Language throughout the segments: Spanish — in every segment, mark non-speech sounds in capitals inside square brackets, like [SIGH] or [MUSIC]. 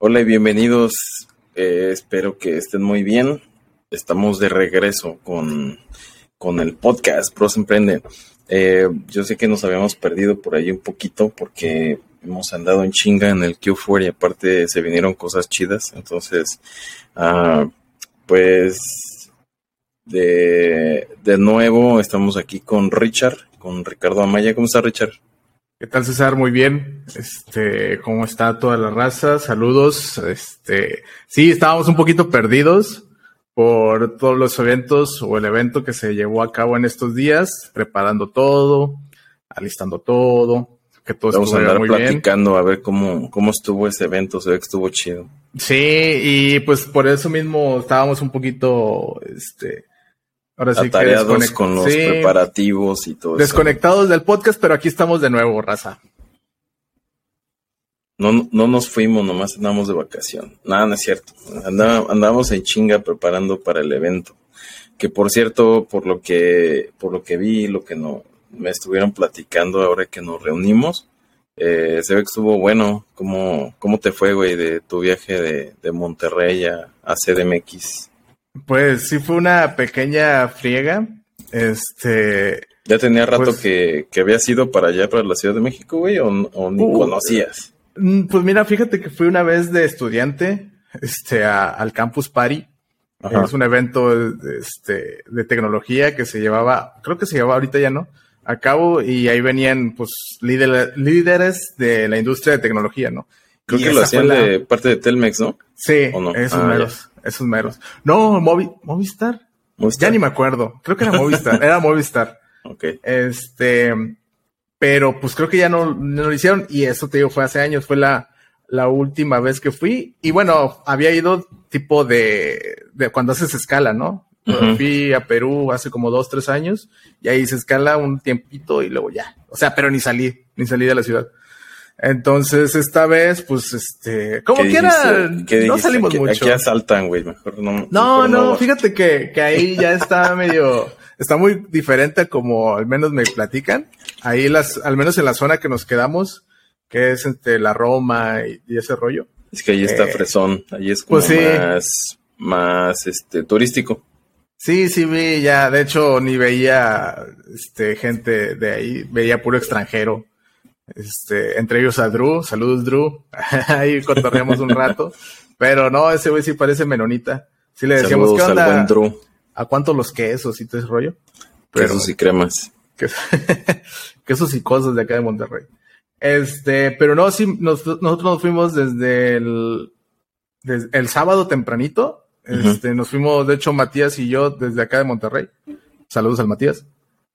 Hola y bienvenidos. Eh, espero que estén muy bien. Estamos de regreso con, con el podcast Pros Emprende. Eh, yo sé que nos habíamos perdido por ahí un poquito porque hemos andado en chinga en el Q4 y aparte se vinieron cosas chidas. Entonces, ah, pues de, de nuevo estamos aquí con Richard, con Ricardo Amaya. ¿Cómo está Richard? ¿Qué tal, César? Muy bien. Este, ¿cómo está toda la raza? Saludos. Este, sí, estábamos un poquito perdidos por todos los eventos o el evento que se llevó a cabo en estos días, preparando todo, alistando todo, que todo Vamos a andar platicando a ver cómo, cómo estuvo ese evento, se ve que estuvo chido. Sí, y pues por eso mismo estábamos un poquito, este, Ahora sí atareados con los preparativos y todo Desconectados del podcast, pero aquí estamos de nuevo, raza. No, no nos fuimos, nomás andamos de vacación. Nada, no es cierto. Andamos en chinga preparando para el evento. Que por cierto, por lo que, por lo que vi, lo que no, me estuvieron platicando ahora que nos reunimos, eh, se ve que estuvo bueno. ¿Cómo, cómo te fue, güey, de tu viaje de, de Monterrey a, a CDMX? Pues sí fue una pequeña friega. Este. ¿Ya tenía rato pues que, que había sido para allá, para la Ciudad de México, güey, o, ni uh, conocías? Mm, pues mira, fíjate que fui una vez de estudiante, este, al Campus Party. Es un evento este, de tecnología que se llevaba, creo que se llevaba ahorita ya no, a cabo y ahí venían pues líderes de la industria de tecnología, ¿no? Creo que lo hacían de parte de Telmex, ¿no? Sí, no? esos ah, meros, esos meros. No, Movistar. Ya ni me acuerdo. Creo que era Movistar, [LAUGHS] era Movistar. Ok. Este, pero pues creo que ya no, no, lo hicieron y eso te digo fue hace años, fue la, la última vez que fui y bueno, había ido tipo de, de cuando haces escala, ¿no? Fui a Perú hace como dos, tres años y ahí se escala un tiempito y luego ya. O sea, pero ni salí, ni salí de la ciudad. Entonces, esta vez, pues, este, como quiera, no salimos mucho. Aquí asaltan, güey, mejor no. No, no, fíjate que, que ahí ya está [LAUGHS] medio, está muy diferente como al menos me platican. Ahí las, al menos en la zona que nos quedamos, que es entre la Roma y, ese rollo. Es que ahí está eh, Fresón, ahí es como pues más, más, este, turístico. Sí, sí vi ya, de hecho ni veía, este, gente de ahí, veía puro extranjero. Este, entre ellos a Drew, saludos Drew, [LAUGHS] ahí cotorreamos un rato, pero no, ese güey sí parece menonita. Sí le decíamos, ¿qué onda? ¿A cuánto los quesos y todo ese rollo? quesos y cremas. [LAUGHS] quesos y cosas de acá de Monterrey. Este, pero no, sí, nosotros nos fuimos desde el, el sábado tempranito. Este, nos fuimos, de hecho, Matías y yo desde acá de Monterrey. Saludos al Matías.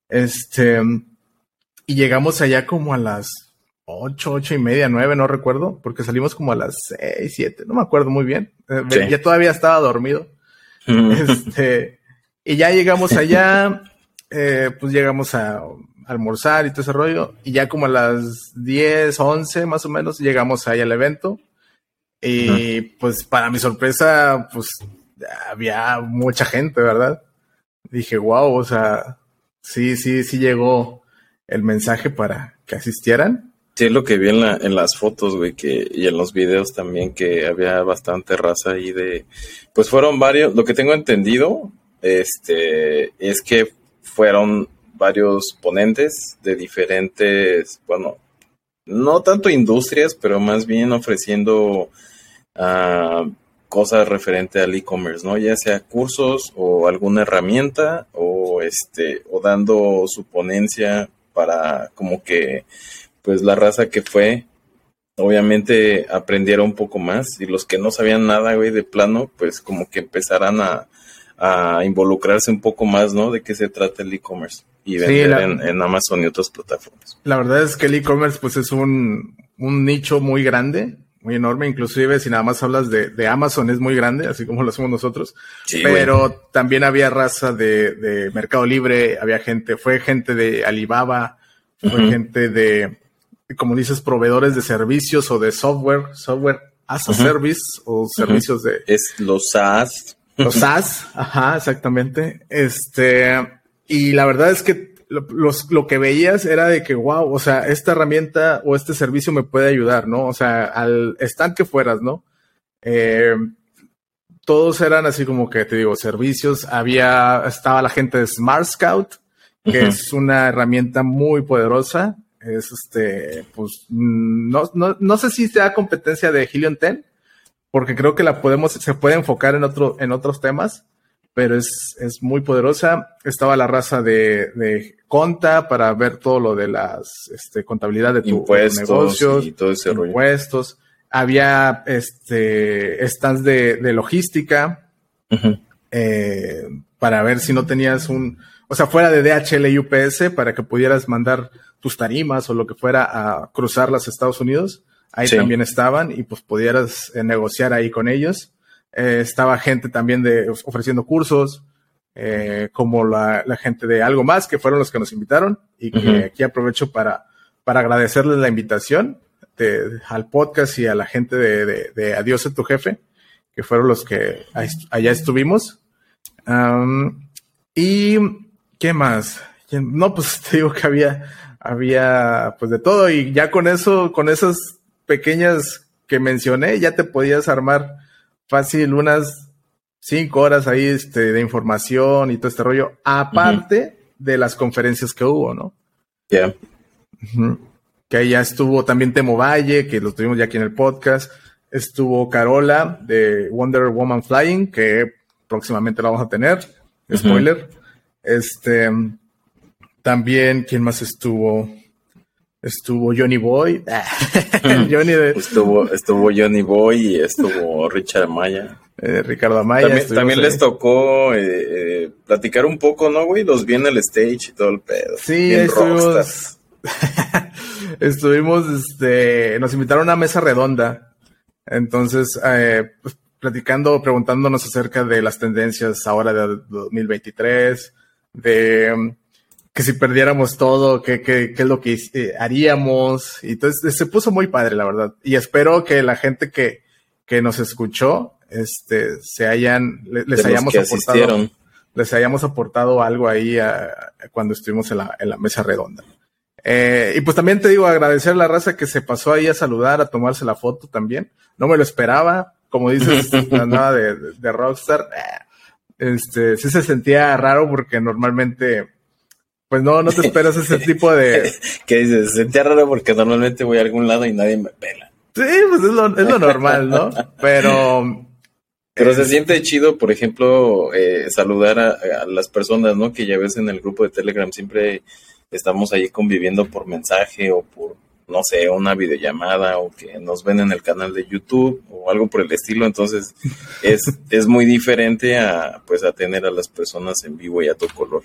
Este, y llegamos allá como a las ocho, ocho y media, nueve, no recuerdo, porque salimos como a las seis, siete, no me acuerdo muy bien. Eh, ya todavía estaba dormido. este, y ya llegamos [LAUGHS] allá, eh, pues llegamos a almorzar y todo ese rollo, y ya como a las diez, once más o menos, llegamos ahí al evento. Y pues para mi sorpresa, pues había mucha gente, ¿verdad? Dije, wow, o sea, sí, sí, sí llegó el mensaje para que asistieran. Sí, es lo que vi en, la, en las fotos, güey, que, y en los videos también, que había bastante raza ahí de, pues fueron varios, lo que tengo entendido, este, es que fueron varios ponentes de diferentes, bueno, no tanto industrias, pero más bien ofreciendo uh, cosas referente al e-commerce, ¿no? Ya sea cursos o alguna herramienta o este, o dando su ponencia para como que pues la raza que fue obviamente aprendiera un poco más. Y los que no sabían nada, güey, de plano, pues como que empezarán a, a involucrarse un poco más, ¿no? De qué se trata el e-commerce y vender en, Amazon y otras plataformas. La verdad es que el e-commerce pues es un, un nicho muy grande, muy enorme, inclusive si nada más hablas de, de Amazon es muy grande, así como lo hacemos nosotros, pero también había raza de, de, Mercado Libre, había gente, fue gente de Alibaba, fue gente de, como dices, proveedores de servicios o de software, software as a service o servicios de... Es los SaaS. Los SaaS, ajá, exactamente. Este, y la verdad es que lo, lo que veías era de que, wow, o sea, esta herramienta o este servicio me puede ayudar, ¿no? O sea, al stand que fueras, ¿no? Eh, todos eran así como que te digo, servicios. Había, estaba la gente de Smart Scout, que es una herramienta muy poderosa. Es este, pues, no, no, no sé si sea competencia de Helium 10, porque creo que la podemos, se puede enfocar en otro, en otros temas, pero es, es muy poderosa. Estaba la raza de, de Conta para ver todo lo de las, este, contabilidad de tu, impuestos negocios, y todo ese rollo. impuestos. Había, este, stands de, de logística, eh, para ver si no tenías un, o sea, fuera de DHL y UPS, para que pudieras mandar tus tarimas o lo que fuera a cruzar los Estados Unidos. Ahí Sí. también estaban y pues pudieras eh, negociar ahí con ellos. Eh, estaba gente también de ofreciendo cursos, eh, como la, la gente de Algo Más, que fueron los que nos invitaron y que aquí aprovecho para, para agradecerles la invitación de- al podcast y a la gente de, de, Adiós a tu jefe, que fueron los que allá estuvimos. Y ¿qué más? No, pues [LAUGHS] te digo que había, había pues de todo y ya con eso, con esas pequeñas que mencioné, ya te podías armar fácil unas cinco horas ahí este, de información y todo este rollo, aparte de las conferencias que hubo, ¿no? Ya. Ujú. Que ahí ya estuvo también Temo Valle, que lo tuvimos ya aquí en el podcast. Estuvo Carola de Wonder Woman Flying, que próximamente la vamos a tener. Spoiler. Este también, ¿quién más estuvo? Estuvo Johnny Boy. [LAUGHS] Johnny de Estuvo, estuvo Johnny Boy y estuvo Richard Maya. eh, Ricardo Amaya. También, les tocó eh, eh, platicar un poco, ¿no, güey? Los vi en el stage y todo el pedo. Sí, Bien estuvimos. [LAUGHS] Estuvimos, este, nos invitaron a una mesa redonda. Entonces, pues, platicando, preguntándonos acerca de las tendencias ahora de 2023, de que si perdiéramos todo, qué, qué, qué es lo que eh, haríamos. Y entonces se puso muy padre, la verdad. Y espero que la gente que, que nos escuchó, este, se hayan, le- les hayamos que aportado asistieron. les hayamos aportado algo ahí a- cuando estuvimos en la, en la mesa redonda. Eh, y pues también te digo, agradecer a la raza que se pasó ahí a saludar, a tomarse la foto también. No me lo esperaba. Como dices, [LAUGHS] andaba de, de, de Rockstar. Eh, Este, sí se sentía raro porque normalmente, pues no, no te esperas ese [LAUGHS] tipo de... Que dices, se sentía raro porque normalmente voy a algún lado y nadie me pela. Sí, pues es lo, es lo normal, ¿no? Pero... Pero eh, se siente chido, por ejemplo, eh, saludar a, a las personas, ¿no? Que ya ves en el grupo de Telegram siempre estamos ahí conviviendo por mensaje o por, no sé, una videollamada o que nos ven en el canal de YouTube o algo por el estilo. Entonces [LAUGHS] es, es muy diferente a, pues, a tener a las personas en vivo y a tu color.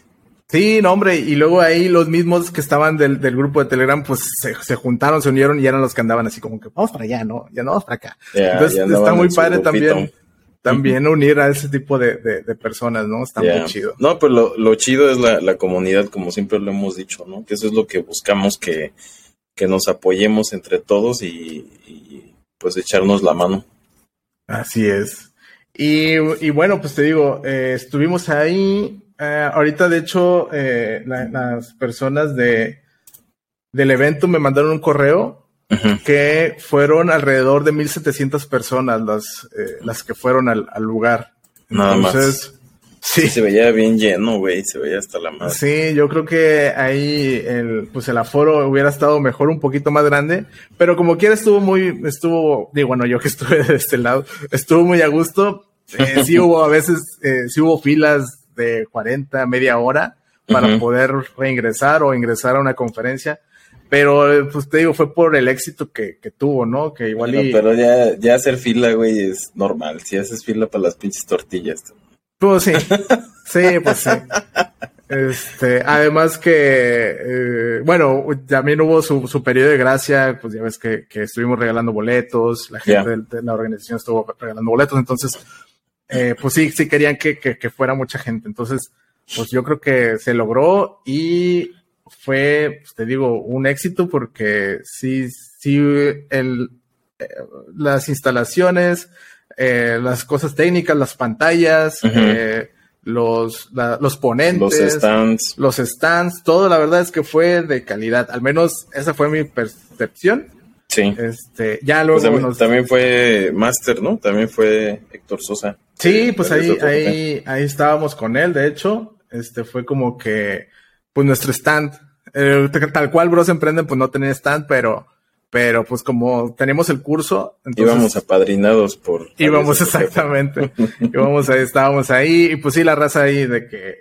Sí, no, hombre, y luego ahí los mismos que estaban del, del grupo de Telegram, pues se, se juntaron, se unieron y eran los que andaban así como que vamos para allá, ¿no? Ya no vamos para acá. Entonces está muy en padre grupito. también, también unir a ese tipo de, de, de personas, ¿no? Está muy chido. No, pues lo, lo chido es la, la comunidad, como siempre lo hemos dicho, ¿no? Que eso es lo que buscamos, que, que nos apoyemos entre todos y, y, pues echarnos la mano. Así es. Y, y bueno, pues te digo, eh, estuvimos ahí. eh, ahorita, de hecho, eh, la- las personas de, del evento me mandaron un correo que fueron alrededor de 1700 personas las, eh, las que fueron al, al lugar. Nada más. Sí, se veía bien lleno, güey, se veía hasta la madre. sí, yo creo que ahí el, pues el aforo hubiera estado mejor, un poquito más grande, pero como quiera estuvo muy, estuvo, digo, bueno, yo que [LAUGHS] estuve de este lado, estuvo muy a gusto. Eh, [LAUGHS] sí hubo a veces, eh, sí hubo filas de 40, media hora para Ujú. poder reingresar o ingresar a una conferencia. Pero, pues te digo, fue por el éxito que, que tuvo, ¿no? Que igual Bueno, y... pero ya, ya hacer fila, güey, es normal. Si haces fila para las pinches tortillas. Pues sí, sí, pues sí. Este, además que, eh, bueno, también hubo su, su periodo de gracia, pues ya ves que, que estuvimos regalando boletos, la gente de, de la organización estuvo regalando boletos, entonces, eh, pues sí, sí querían que, que, que fuera mucha gente. Entonces, pues yo creo que se logró y fue, pues, te digo, un éxito porque sí, sí, el, eh, las instalaciones, eh, las cosas técnicas, las pantallas, eh, los, la- los ponentes, Los stands. los stands, todo la verdad es que fue de calidad. Al menos esa fue mi percepción. Sí. Este, ya luego pues también, fue Master, ¿no? También fue Héctor Sosa. Sí, pues ahí, ahí, ahí estábamos con él, de hecho. Este fue como que, pues nuestro stand. Eh, tal cual Bros Emprenden, pues no tenía stand, pero, pero pues como tenemos el curso. Entonces, íbamos apadrinados por. Íbamos exactamente. [LAUGHS] íbamos ahí, estábamos ahí, y pues sí, la raza ahí de que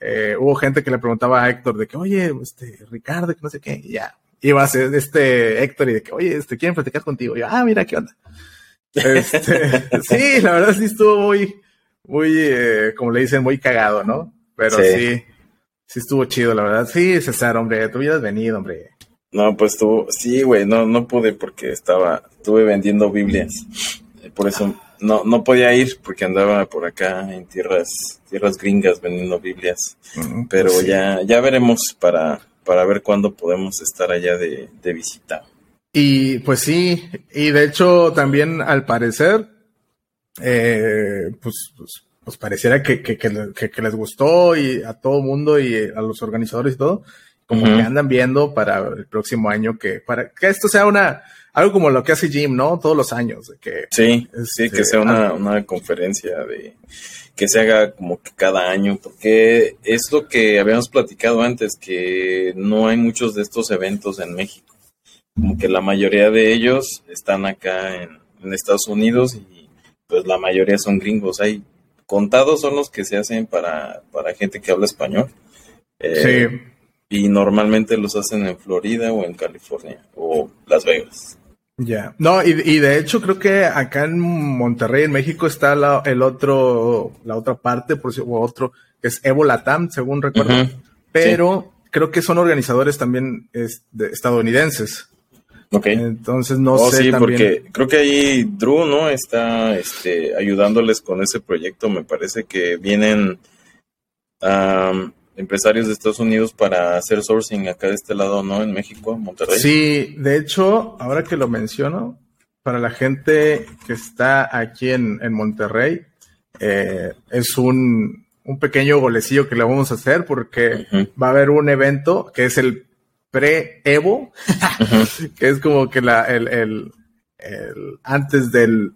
eh, hubo gente que le preguntaba a Héctor de que, oye, este, Ricardo, que no sé qué, y ya, iba a ser este Héctor y de que, oye, este, quieren platicar contigo. Y yo, ah, mira, qué onda. Este, [LAUGHS] sí, la verdad sí estuvo muy, muy, eh, como le dicen, muy cagado, ¿no? Pero sí. sí, estuvo chido, la verdad. Sí, César, hombre, tú hubieras venido, hombre. No, pues tú, sí, güey, no, no pude porque estaba, estuve vendiendo Biblias. Por eso no, no podía ir porque andaba por acá en tierras, tierras gringas vendiendo Biblias. Mm, Pero pues ya, ya veremos para, para ver cuándo podemos estar allá de, visita. Y pues sí, y de hecho también al parecer, eh, pues, pues, pues, pareciera que, que, que, les gustó y a todo mundo y a los organizadores y todo, como que andan viendo para el próximo año que, para que esto sea una, algo como lo que hace Jim, ¿no? Todos los años. Que, sí, sí, que este, sea una, una conferencia de que se haga como que cada año, porque es lo que habíamos platicado antes, que no hay muchos de estos eventos en México. Como que la mayoría de ellos están acá en, Estados Unidos y pues la mayoría son gringos. Hay contados son los que se hacen para, para gente que habla español. Eh, sí. Y normalmente los hacen en Florida o en California o Las Vegas. Ya, no, y, y, de hecho creo que acá en Monterrey, en México, está la, el otro, la otra parte, por si, o otro, que es Evo Latam, según recuerdo. Pero creo que son organizadores también estadounidenses. Ok. Entonces no oh, sé. Sí, porque creo que ahí Drew, ¿no? Está este, ayudándoles con ese proyecto. Me parece que vienen empresarios de Estados Unidos para hacer sourcing acá de este lado, ¿no? En México, Monterrey. Sí, de hecho, ahora que lo menciono, para la gente que está aquí en, Monterrey, eh, es un, un, pequeño golecillo que le vamos a hacer porque va a haber un evento que es el pre-Evo, [LAUGHS] que es como que la, el, el, el antes del,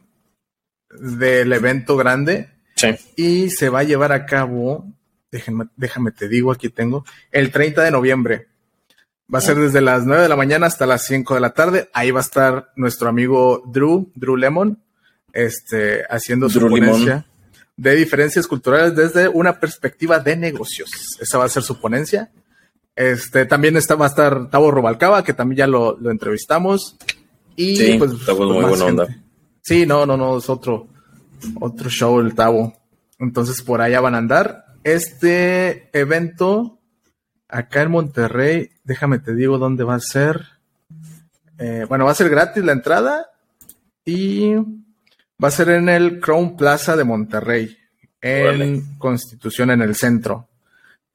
del evento grande. Sí. Y se va a llevar a cabo déjame, déjame te digo, aquí tengo, el 30 de noviembre. Va a ser desde las 9 de la mañana hasta las 5 de la tarde. Ahí va a estar nuestro amigo Drew, Drew Lemon, este, haciendo su ponencia de diferencias culturales desde una perspectiva de negocios. Esa va a ser su ponencia. Este, también está, va a estar Tavo Robalcaba, que también ya lo, entrevistamos. Y sí, pues, muy buena onda. Sí, no, no, no, es otro, otro show el Tavo. Entonces por allá van a andar. Este evento acá en Monterrey, déjame te digo dónde va a ser. Eh, bueno, va a ser gratis la entrada y va a ser en el Crown Plaza de Monterrey, en Constitución, en el centro.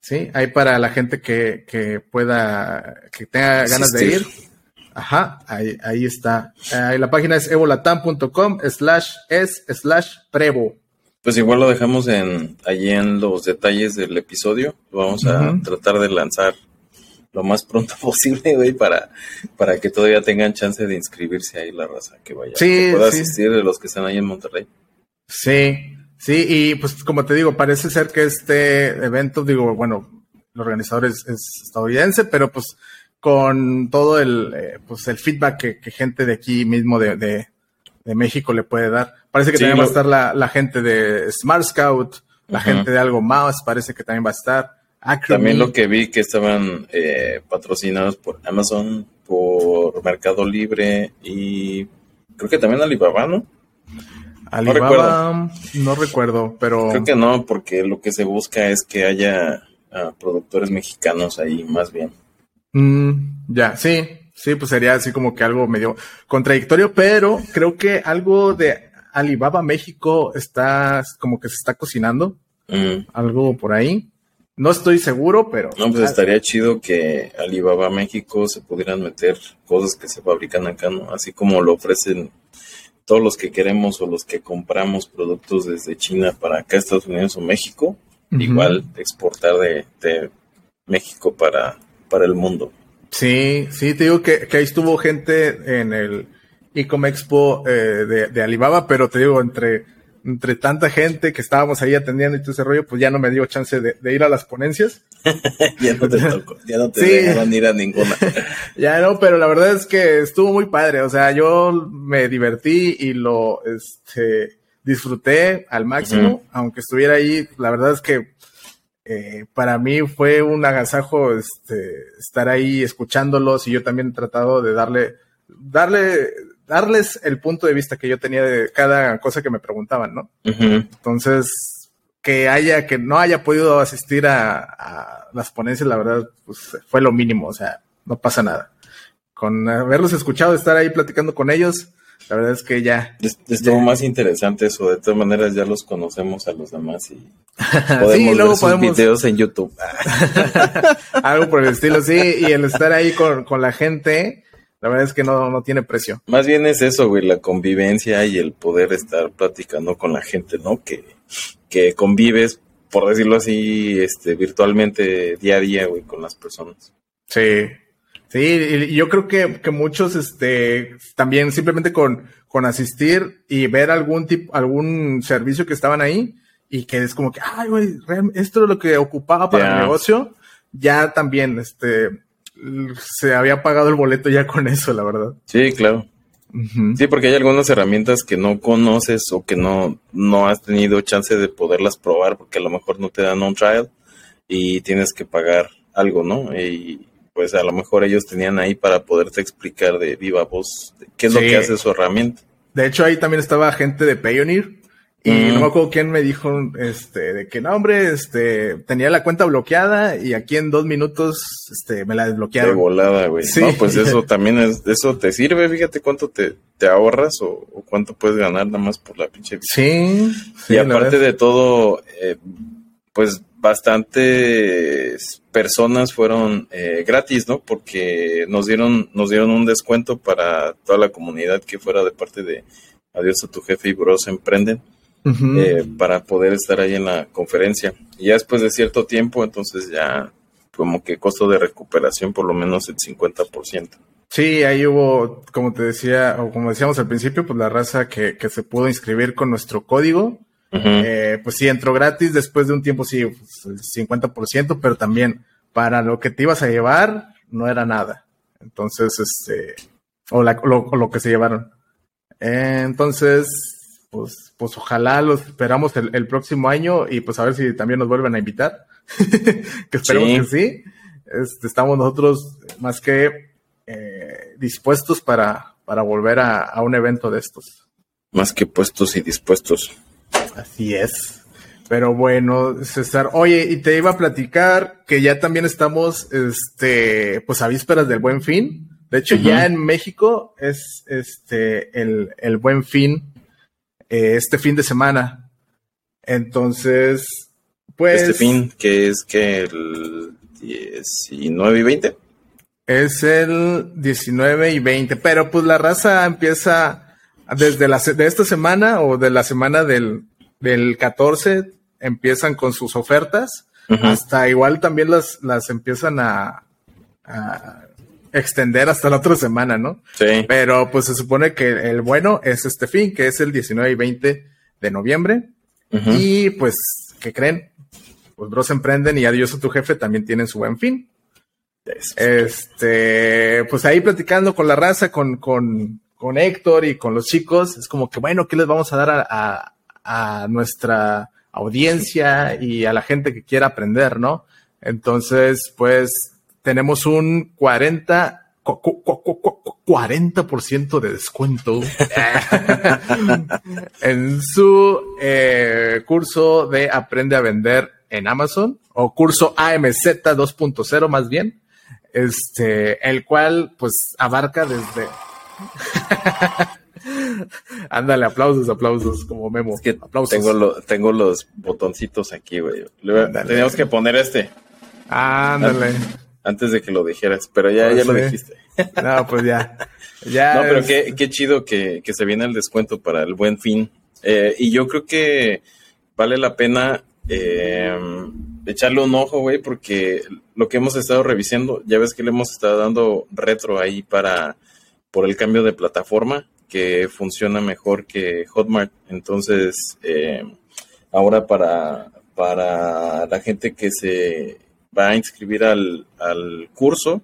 Sí, ahí para la gente que, pueda, que tenga ganas de ir. Ajá, ahí, ahí está. Ahí la página es evolatam.com slash es slash prevo. Pues igual lo dejamos en allí en los detalles del episodio. Lo vamos a tratar de lanzar lo más pronto [LAUGHS] posible, güey, para, para que todavía tengan chance de inscribirse ahí la raza que vaya. Sí, que pueda asistir de los que están ahí en Monterrey. Sí, sí, y pues como te digo, parece ser que este evento, digo, bueno, el organizador es, estadounidense, pero pues con todo el, eh, pues el feedback que, gente de aquí mismo de, de, de México le puede dar. Parece que también va a estar la, gente de Smart Scout, la gente de algo más, parece que también va a estar. También lo que vi que estaban eh, patrocinados por Amazon, por Mercado Libre y creo que también Alibaba, ¿no? Alibaba, no recuerdo, pero... Creo que no, porque lo que se busca es que haya ah, productores mexicanos ahí, más bien. Mm, ya, sí, Sí, pues sería así como que algo medio contradictorio, pero creo que algo de Alibaba México está como que se está cocinando. Mm. Algo por ahí. No estoy seguro, pero. No, pues estaría chido que Alibaba México se pudieran meter cosas que se fabrican acá, ¿no? Así como lo ofrecen todos los que queremos o los que compramos productos desde China para acá, Estados Unidos o México. Igual exportar de, de México para, para el mundo. Sí, sí, te digo que, que ahí estuvo gente en el Ecom Expo eh, de, de Alibaba, pero te digo, entre entre tanta gente que estábamos ahí atendiendo y todo ese rollo, pues ya no me dio chance de, ir a las ponencias. [LAUGHS] ya no te tocó, ya no te dejaron ir a ninguna. [LAUGHS] ya no, pero la verdad es que estuvo muy padre, o sea, yo me divertí y lo este, disfruté al máximo, aunque estuviera ahí, la verdad es que eh, para mí fue un agasajo este, estar ahí escuchándolos y yo también he tratado de darle, darle darles el punto de vista que yo tenía de cada cosa que me preguntaban, ¿no? Entonces, que haya, que no haya podido asistir a, las ponencias, la verdad, pues fue lo mínimo, o sea, no pasa nada. Con haberlos escuchado, estar ahí platicando con ellos, la verdad es que ya. Estuvo más interesante eso, de todas maneras ya los conocemos a los demás y [LAUGHS] podemos luego ver sus videos en YouTube. [LAUGHS] Algo por el estilo, sí, y el estar ahí con, con la gente, la verdad es que no, no tiene precio. Más bien es eso, güey, la convivencia y el poder estar platicando con la gente, ¿no? Que, que convives, por decirlo así, este, virtualmente día a día, güey, con las personas. Sí. Sí, y yo creo que, que muchos, este, también simplemente con, con asistir y ver algún tipo, algún servicio que estaban ahí y que es como que, ay, güey, esto es lo que ocupaba para el negocio, ya también, este, se había pagado el boleto ya con eso, la verdad. Sí, claro. Sí, porque hay algunas herramientas que no conoces o que no, no has tenido chance de poderlas probar porque a lo mejor no te dan un trial y tienes que pagar algo, ¿no? Y pues a lo mejor ellos tenían ahí para poderte explicar de viva voz qué es lo que hace su herramienta. De hecho, ahí también estaba gente de Payoneer y no me acuerdo quién me dijo, este, de que no, hombre, este, tenía la cuenta bloqueada y aquí en dos minutos, este, me la desbloquearon. De volada, güey. Sí. No, pues eso [LAUGHS] también es, eso te sirve, fíjate cuánto te, te ahorras o, cuánto puedes ganar nada más por la pinche Sí. y aparte de todo, eh, pues bastantes personas fueron eh, gratis, ¿no? Porque nos dieron, nos dieron un descuento para toda la comunidad que fuera de parte de Adiós a tu jefe y Bros Emprenden eh, para poder estar ahí en la conferencia. Y ya después de cierto tiempo, entonces ya como que costo de recuperación por lo menos el 50%. Sí, ahí hubo, como te decía, o como decíamos al principio, pues la raza que, que se pudo inscribir con nuestro código, eh, pues sí entró gratis, después de un tiempo sí, pues, el 50%, pero también para lo que te ibas a llevar no era nada. Entonces, este, o, la, lo, que se llevaron. entonces, pues, pues ojalá los esperamos el, próximo año y pues a ver si también nos vuelven a invitar. [LAUGHS] que esperemos que sí. Este, estamos nosotros más que eh, dispuestos para, para volver a, un evento de estos. Más que puestos y dispuestos. Así es. Pero bueno, César, oye, y te iba a platicar que ya también estamos, este, pues a vísperas del Buen Fin. De hecho, ya en México es, este, el, el Buen Fin eh, este fin de semana. Entonces, pues... Este fin, que es que el 19 y 20. Es el 19 y 20, pero pues la raza empieza desde la, de esta semana o de la semana del, del 14, empiezan con sus ofertas, hasta igual también las, las empiezan a, a extender hasta la otra semana, ¿no? Sí. Pero pues se supone que el bueno es este fin, que es el 19 y 20 de noviembre. Y pues, ¿qué creen? Pues Bros Emprenden y Adiós a tu jefe también tienen su buen fin. Este, pues ahí platicando con la raza, con, con, con Héctor y con los chicos, es como que, bueno, ¿qué les vamos a dar a, a nuestra audiencia y a la gente que quiera aprender, ¿no? Entonces, pues tenemos un 40 40% de descuento [LAUGHS] en su eh, curso de Aprende a Vender en Amazon o curso AMZ 2.0 más bien, este, el cual pues abarca desde... [LAUGHS] Ándale, aplausos, aplausos, como Memo. que Tengo, tengo los botoncitos aquí, güey. Tenemos que poner este. Ándale antes de que lo dijeras, pero ya, ya lo dijiste. No, pues ya. ya [LAUGHS] no, pero qué, qué chido que, que, se viene el descuento para el buen fin. Eh, y yo creo que vale la pena eh, echarle un ojo, güey, porque lo que hemos estado revisando, ya ves que le hemos estado dando retro ahí para por el cambio de plataforma que funciona mejor que Hotmart. Entonces, eh, ahora para, para la gente que se va a inscribir al, al curso,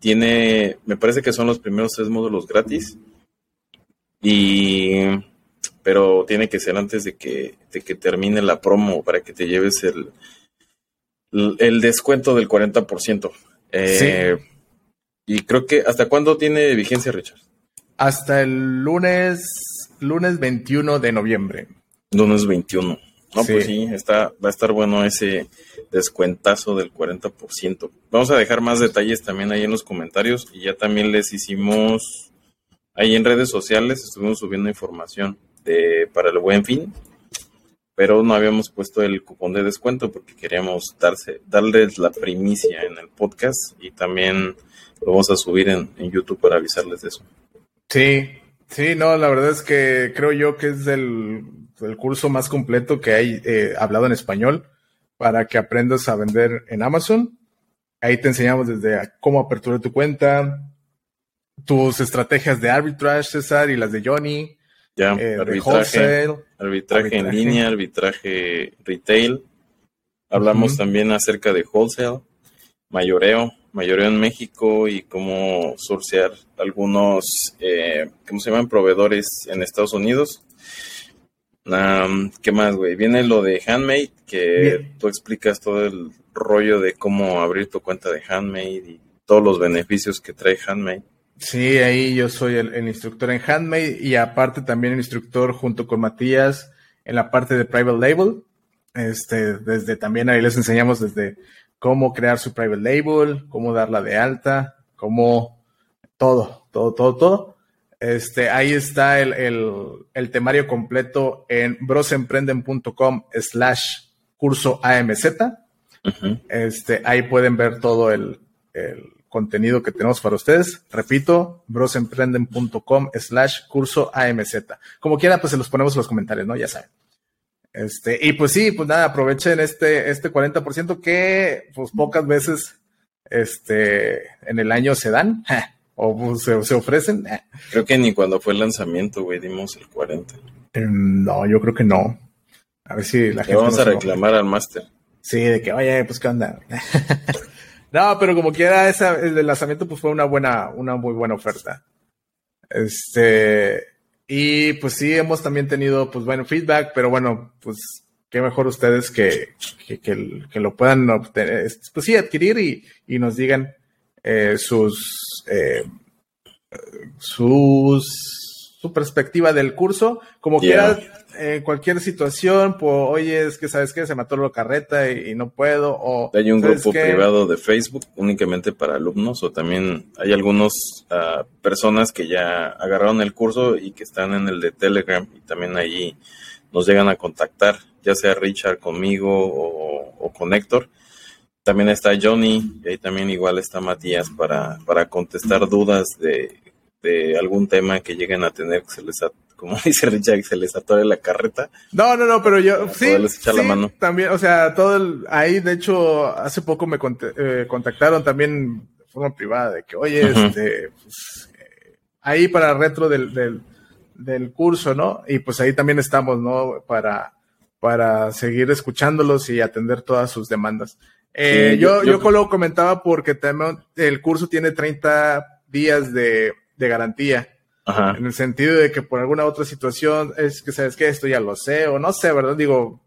tiene, me parece que son los primeros tres módulos gratis. Y pero tiene que ser antes de que, de que termine la promo para que te lleves el, el descuento del 40%. Eh, Y creo que, ¿hasta cuándo tiene vigencia, Richard? Hasta el lunes, lunes 21 de noviembre. Lunes 21. No, pues sí, está, va a estar bueno ese descuentazo del 40%. Vamos a dejar más detalles también ahí en los comentarios y ya también les hicimos ahí en redes sociales, estuvimos subiendo información de, para el buen fin, pero no habíamos puesto el cupón de descuento porque queríamos darse, darles la primicia en el podcast y también lo vamos a subir en, en YouTube para avisarles de eso. Sí, sí, no, la verdad es que creo yo que es el, el curso más completo que hay eh, hablado en español para que aprendas a vender en Amazon. Ahí te enseñamos desde cómo aperturar tu cuenta, tus estrategias de arbitrage, César, y las de Johnny. Ya, eh, arbitraje, arbitraje, en línea, arbitraje retail. Hablamos también acerca de wholesale, mayoreo, mayoreo en México y cómo sourcear algunos, eh, ¿cómo se llaman? Proveedores en Estados Unidos. ¿Qué más, güey? Viene lo de Handmade, que tú explicas todo el rollo de cómo abrir tu cuenta de Handmade y todos los beneficios que trae Handmade. Sí, ahí yo soy el, instructor en Handmade y aparte también el instructor junto con Matías en la parte de Private Label. Este, desde también ahí les enseñamos desde cómo crear su Private Label, cómo darla de alta, cómo todo, todo, todo, todo. Este, ahí está el, el, temario completo en brosemprenden.com slash curso AMZ. Este, ahí pueden ver todo el, contenido que tenemos para ustedes. Repito, brosemprenden.com slash curso AMZ. Como quiera, pues se los ponemos en los comentarios, ¿no? Ya saben. Este, y pues sí, pues nada, aprovechen este, este 40% que pues pocas veces este, en el año se dan. [LAUGHS] o pues, se, ofrecen. Creo que ni cuando fue el lanzamiento, güey, dimos el 40. Eh, no, yo creo que no. A ver si la gente. vamos a reclamar al máster. Sí, de que, oye, pues qué onda. [LAUGHS] no, pero como quiera, esa, el lanzamiento, pues fue una buena, una muy buena oferta. Este, y pues sí, hemos también tenido, pues bueno, feedback, pero bueno, pues qué mejor ustedes que, que, que, lo puedan obtener, pues sí, adquirir y, y nos digan eh, sus, eh, sus, su perspectiva del curso. Como quiera, en cualquier situación, pues, oye, es que sabes que se mató la carreta y, no puedo. O, hay un grupo privado de Facebook únicamente para alumnos, o también hay algunas ah, personas que ya agarraron el curso y que están en el de Telegram y también allí nos llegan a contactar, ya sea Richard conmigo o, o con Héctor también está Johnny y ahí también igual está Matías para, para contestar dudas de, algún tema que lleguen a tener que se les [LAUGHS] como dice Richard, se les atore la carreta. No, no, no, pero yo sí, también, o sea, todo el, ahí de hecho hace poco me eh, contactaron también de forma privada de que, oye, este, pues, eh, ahí para retro del, del, del curso, ¿no? Y pues ahí también estamos, ¿no? Para, para seguir escuchándolos y atender todas sus demandas. Eh, yo, yo, lo comentaba porque el curso tiene 30 días de, garantía. En el sentido de que por alguna otra situación es que sabes que esto ya lo sé o no sé, ¿verdad? Digo,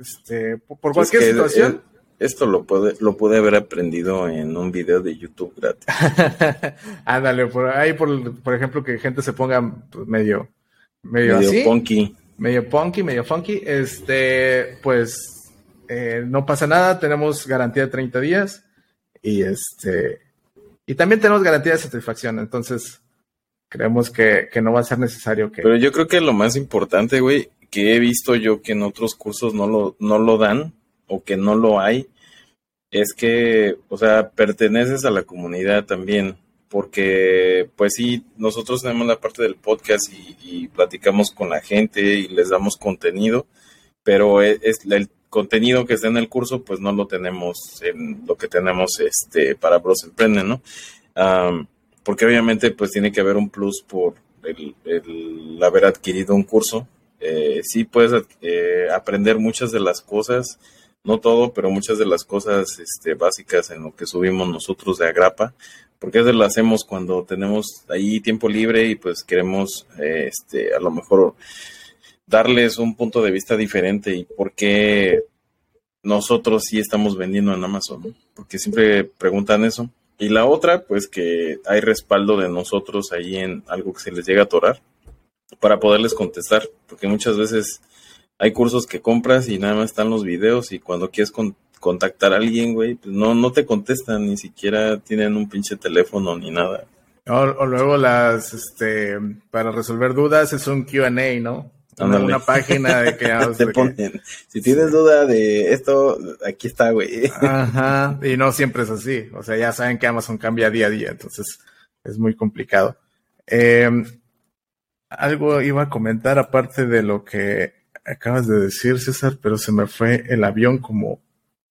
este, por cualquier situación. esto lo puede, lo pude haber aprendido en un video de YouTube gratis. [LAUGHS] Ándale, por ahí, por, por ejemplo, que gente se ponga pues, medio, medio, medio así, punky. Medio punky, medio funky. Este, pues eh, no pasa nada, tenemos garantía de 30 días y este y también tenemos garantía de satisfacción, entonces creemos que, no va a ser necesario que... Pero yo creo que lo más importante, güey, que he visto yo que en otros cursos no lo, no lo dan o que no lo hay, es que, o sea, perteneces a la comunidad también, porque pues sí, nosotros tenemos la parte del podcast y, platicamos con la gente y les damos contenido, pero es, es el contenido que está en el curso, pues no lo tenemos en lo que tenemos este para Bros Emprende, ¿no? porque obviamente pues tiene que haber un plus por el, haber adquirido un curso. Eh, sí puedes eh, aprender muchas de las cosas, no todo, pero muchas de las cosas este, básicas en lo que subimos nosotros de Agrapa, porque eso lo hacemos cuando tenemos ahí tiempo libre y pues queremos eh, este, a lo mejor darles un punto de vista diferente y por qué nosotros sí estamos vendiendo en Amazon, porque siempre preguntan eso. Y la otra, pues que hay respaldo de nosotros ahí en algo que se les llega a atorar para poderles contestar, porque muchas veces hay cursos que compras y nada más están los videos y cuando quieres contactar a alguien, güey, pues no, no te contestan, ni siquiera tienen un pinche teléfono ni nada. O, luego las, este, para resolver dudas es un QA, ¿no? Una, página de que [LAUGHS] te ponen, si tienes duda de esto, aquí está, güey. Ajá, [LAUGHS] y no siempre es así. O sea, ya saben que Amazon cambia día a día, entonces es muy complicado. Em, algo iba a comentar aparte de lo que acabas de decir, César, pero se me fue el avión como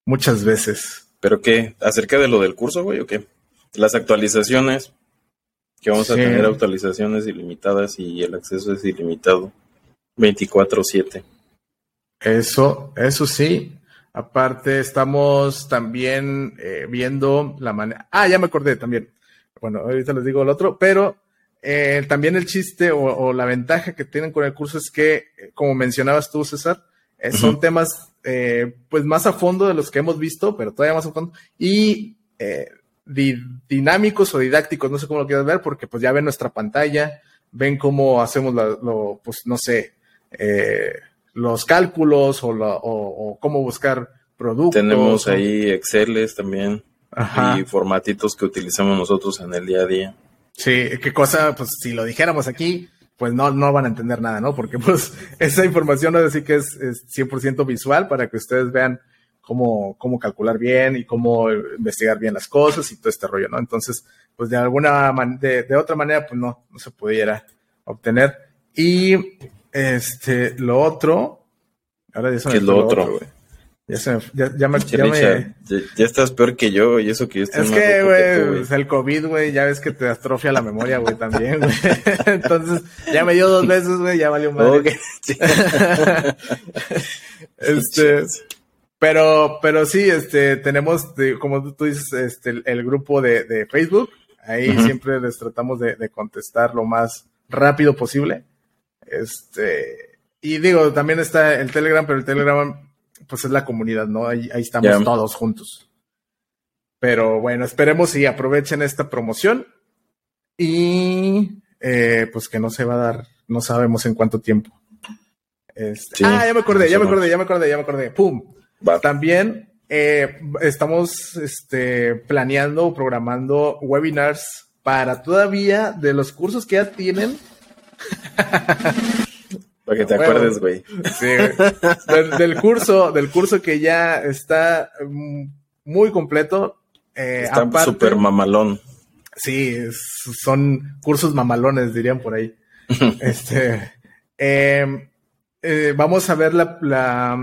muchas veces. ¿Pero qué? ¿Acerca de lo del curso, güey, o qué? Las actualizaciones, que vamos a tener actualizaciones ilimitadas y el acceso es ilimitado. 24/7. Eso, eso sí. Aparte, estamos también eh, viendo la manera. Ah, ya me acordé también. Bueno, ahorita les digo el otro, pero eh, también el chiste o, la ventaja que tienen con el curso es que, como mencionabas tú, César, eh, son temas pues más a fondo de los que hemos visto, pero todavía más a fondo, y dinámicos o didácticos, no sé cómo lo quieras ver, porque pues ya ven nuestra pantalla, ven cómo hacemos lo, pues no sé, eh, los cálculos o, cómo buscar productos. Tenemos ahí Exceles también y formatitos que utilizamos nosotros en el día a día. Sí, qué cosa, pues si lo dijéramos aquí, pues no, no van a entender nada, ¿no? Porque pues [LAUGHS] esa información no es decir que es, 100% visual para que ustedes vean cómo, cómo calcular bien y cómo investigar bien las cosas y todo este rollo, ¿no? Entonces, pues de alguna manera, de, de, otra manera, pues no, no se pudiera obtener. Y este, lo otro. Ahora ya se me ¿Qué lo otro? güey? Ya, se me, ya, ya, me, ya, ya, estás peor que yo, y eso que yo estoy Es que, güey, el COVID, güey, ya ves que te atrofia la memoria, güey, también, güey. [LAUGHS] Entonces, ya me dio dos veces, güey, ya valió madre. Okay. [LAUGHS] este, pero, pero sí, este, tenemos, como tú dices, este, el, grupo de, de, Facebook. Ahí siempre les tratamos de, de contestar lo más rápido posible. Este, y digo, también está el Telegram, pero el Telegram, pues es la comunidad, ¿no? Ahí, estamos todos juntos. Pero bueno, esperemos y aprovechen esta promoción. Y eh, pues que no se va a dar, no sabemos en cuánto tiempo. Este, ah, ya me acordé, ya me acordé, ya me acordé, ya me acordé. ¡Pum! También eh, estamos este, planeando, programando webinars para todavía de los cursos que ya tienen [LAUGHS] para que te acuerdes, güey. Sí, Del, curso, del curso que ya está mm, muy completo. Eh, está súper mamalón. Sí, son cursos mamalones, dirían por ahí. [LAUGHS] este, em, eh, vamos a ver la, la,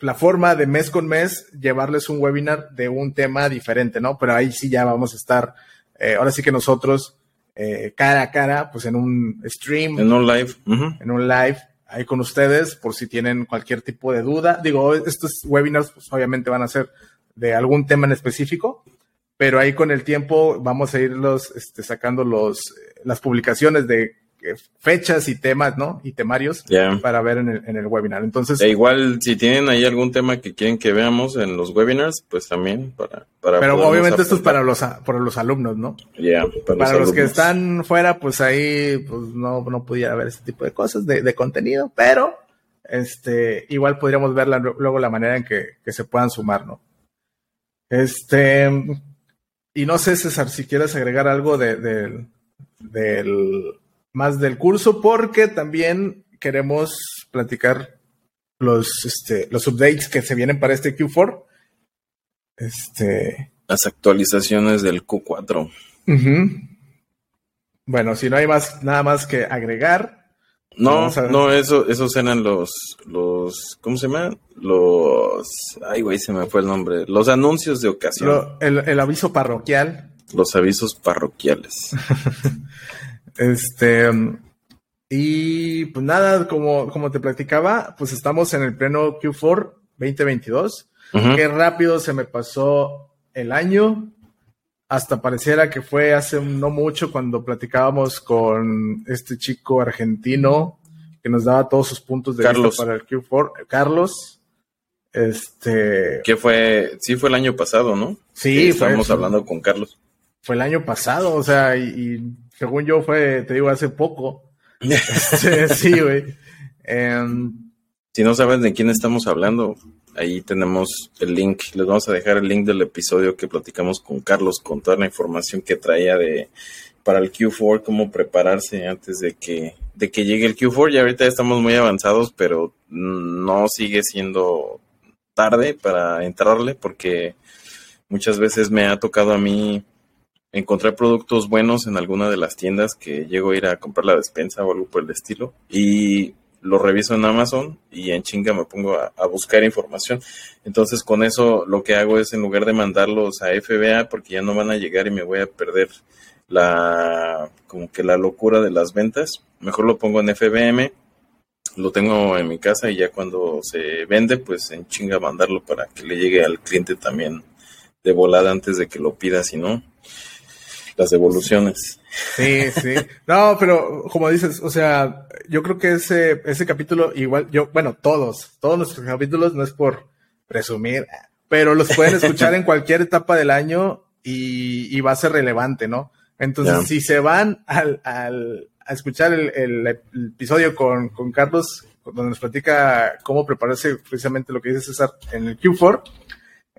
la, forma de mes con mes llevarles un webinar de un tema diferente, ¿no? Pero ahí sí ya vamos a estar, eh, ahora sí que nosotros eh, cara a cara, pues en un stream. En un live. En un live ahí con ustedes por si tienen cualquier tipo de duda. Digo, estos webinars pues obviamente van a ser de algún tema en específico, pero ahí con el tiempo vamos a irlos este, sacando los, las publicaciones de fechas y temas, ¿no? Y temarios para ver en el, en el, webinar. Entonces. E igual, si tienen ahí algún tema que quieren que veamos en los webinars, pues también para. para Pero obviamente esto es para los, para los alumnos, ¿no? Ya, para, los, que están fuera, pues ahí pues no, no pudiera ver este tipo de cosas, de, de contenido, pero este, igual podríamos ver luego la manera en que, que se puedan sumar, ¿no? Este. Y no sé, César, si quieres agregar algo de, de del más del curso porque también queremos platicar los, este, los updates que se vienen para este Q4. Este. Las actualizaciones del Q4. Bueno, si no hay más, nada más que agregar. No, no, eso, esos eran los, los, ¿cómo se llama? Los, ay güey, se me fue el nombre. Los anuncios de ocasión. el, aviso parroquial. Los avisos parroquiales. [LAUGHS] este, y pues nada, como, como te platicaba, pues estamos en el pleno Q4 2022. Qué rápido se me pasó el año. Hasta pareciera que fue hace no mucho cuando platicábamos con este chico argentino que nos daba todos sus puntos de Carlos. vista para el Q4. Carlos. Este. Que fue, sí fue el año pasado, ¿no? Sí, estábamos hablando con Carlos. Fue el año pasado, o sea, y, según yo fue, te digo, hace poco. [LAUGHS] Este, sí, güey. Em, si no sabes de quién estamos hablando, Ahí tenemos el link. Les vamos a dejar el link del episodio que platicamos con Carlos con toda la información que traía de para el Q4, cómo prepararse antes de que, de que llegue el Q4. Y ahorita estamos muy avanzados, pero no sigue siendo tarde para entrarle porque muchas veces me ha tocado a mí encontrar productos buenos en alguna de las tiendas que llego a ir a comprar la despensa o algo por el estilo. Y lo reviso en Amazon y en chinga me pongo a, buscar información. Entonces con eso lo que hago es en lugar de mandarlos a FBA porque ya no van a llegar y me voy a perder la como que la locura de las ventas, mejor lo pongo en FBM, lo tengo en mi casa y ya cuando se vende pues en chinga mandarlo para que le llegue al cliente también de volada antes de que lo pida, si no las devoluciones. Sí, sí. No, pero como dices, o sea, yo creo que ese, ese capítulo, igual, yo, bueno, todos, todos nuestros capítulos, no es por presumir, pero los pueden [LAUGHS] escuchar en cualquier etapa del año y, va a ser relevante, ¿no? Entonces, si se van al, al, a escuchar el, el, episodio con, con Carlos, donde nos platica cómo prepararse precisamente lo que dice César en el Q4,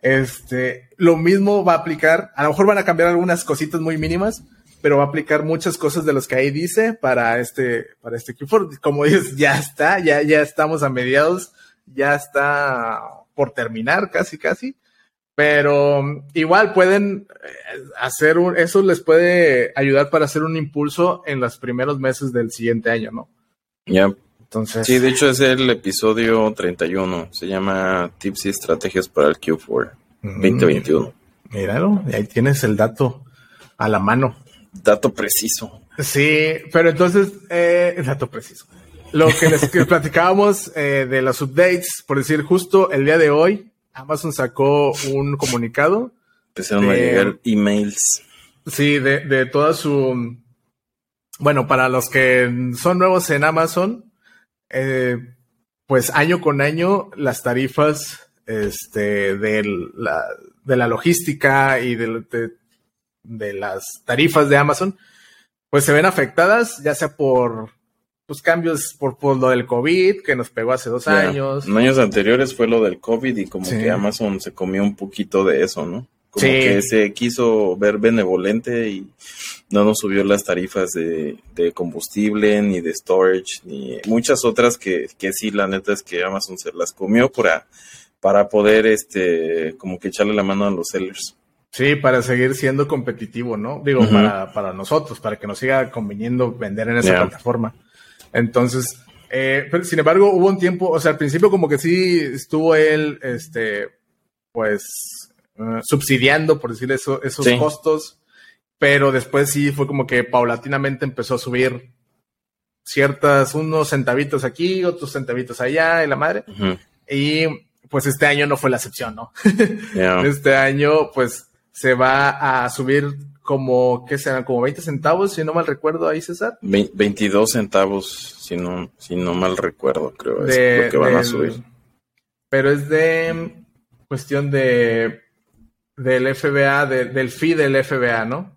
este, lo mismo va a aplicar, a lo mejor van a cambiar algunas cositas muy mínimas, pero va a aplicar muchas cosas de los que ahí dice para este, para este Q4. Como dices, ya está, ya, ya estamos a mediados, ya está por terminar casi, casi. Pero igual pueden eh, hacer un, eso les puede ayudar para hacer un impulso en los primeros meses del siguiente año, ¿no? Ya. Entonces. Sí, de hecho es el episodio 31. Se llama Tips y Estrategias para el Q4 2021. Míralo, ahí tienes el dato a la mano dato preciso. Sí, pero entonces, eh, dato preciso. Lo que les [LAUGHS] platicábamos eh, de los updates, por decir, justo el día de hoy, Amazon sacó un comunicado. Empezaron a llegar emails. Sí, de, de toda su. Bueno, para los que son nuevos en Amazon, eh, pues año con año las tarifas este, de, la, de la logística y de, de de las tarifas de Amazon, pues se ven afectadas, ya sea por pues cambios por, por lo del COVID que nos pegó hace dos años. En años anteriores fue lo del COVID y como que Amazon se comió un poquito de eso, ¿no? Como que se quiso ver benevolente y no nos subió las tarifas de, de, combustible, ni de storage, ni muchas otras que, que sí, la neta es que Amazon se las comió para, para poder, este, como que echarle la mano a los sellers. Sí, para seguir siendo competitivo, ¿no? Digo, para, para nosotros, para que nos siga conveniendo vender en esa plataforma. Entonces, eh, pero, sin embargo, hubo un tiempo, o sea, al principio como que sí estuvo él, este, pues, eh, subsidiando, por decir eso, esos costos, pero después sí fue como que paulatinamente empezó a subir ciertas, unos centavitos aquí, otros centavitos allá, y la madre. Y pues este año no fue la excepción, ¿no? [LAUGHS] Este año, pues se va a subir como, ¿qué serán? Como 20 centavos, si no mal recuerdo ahí, César. 22 centavos, si no, si no mal recuerdo, creo, es lo que van a subir. Pero es de cuestión de del FBA, del fee del FBA, ¿no?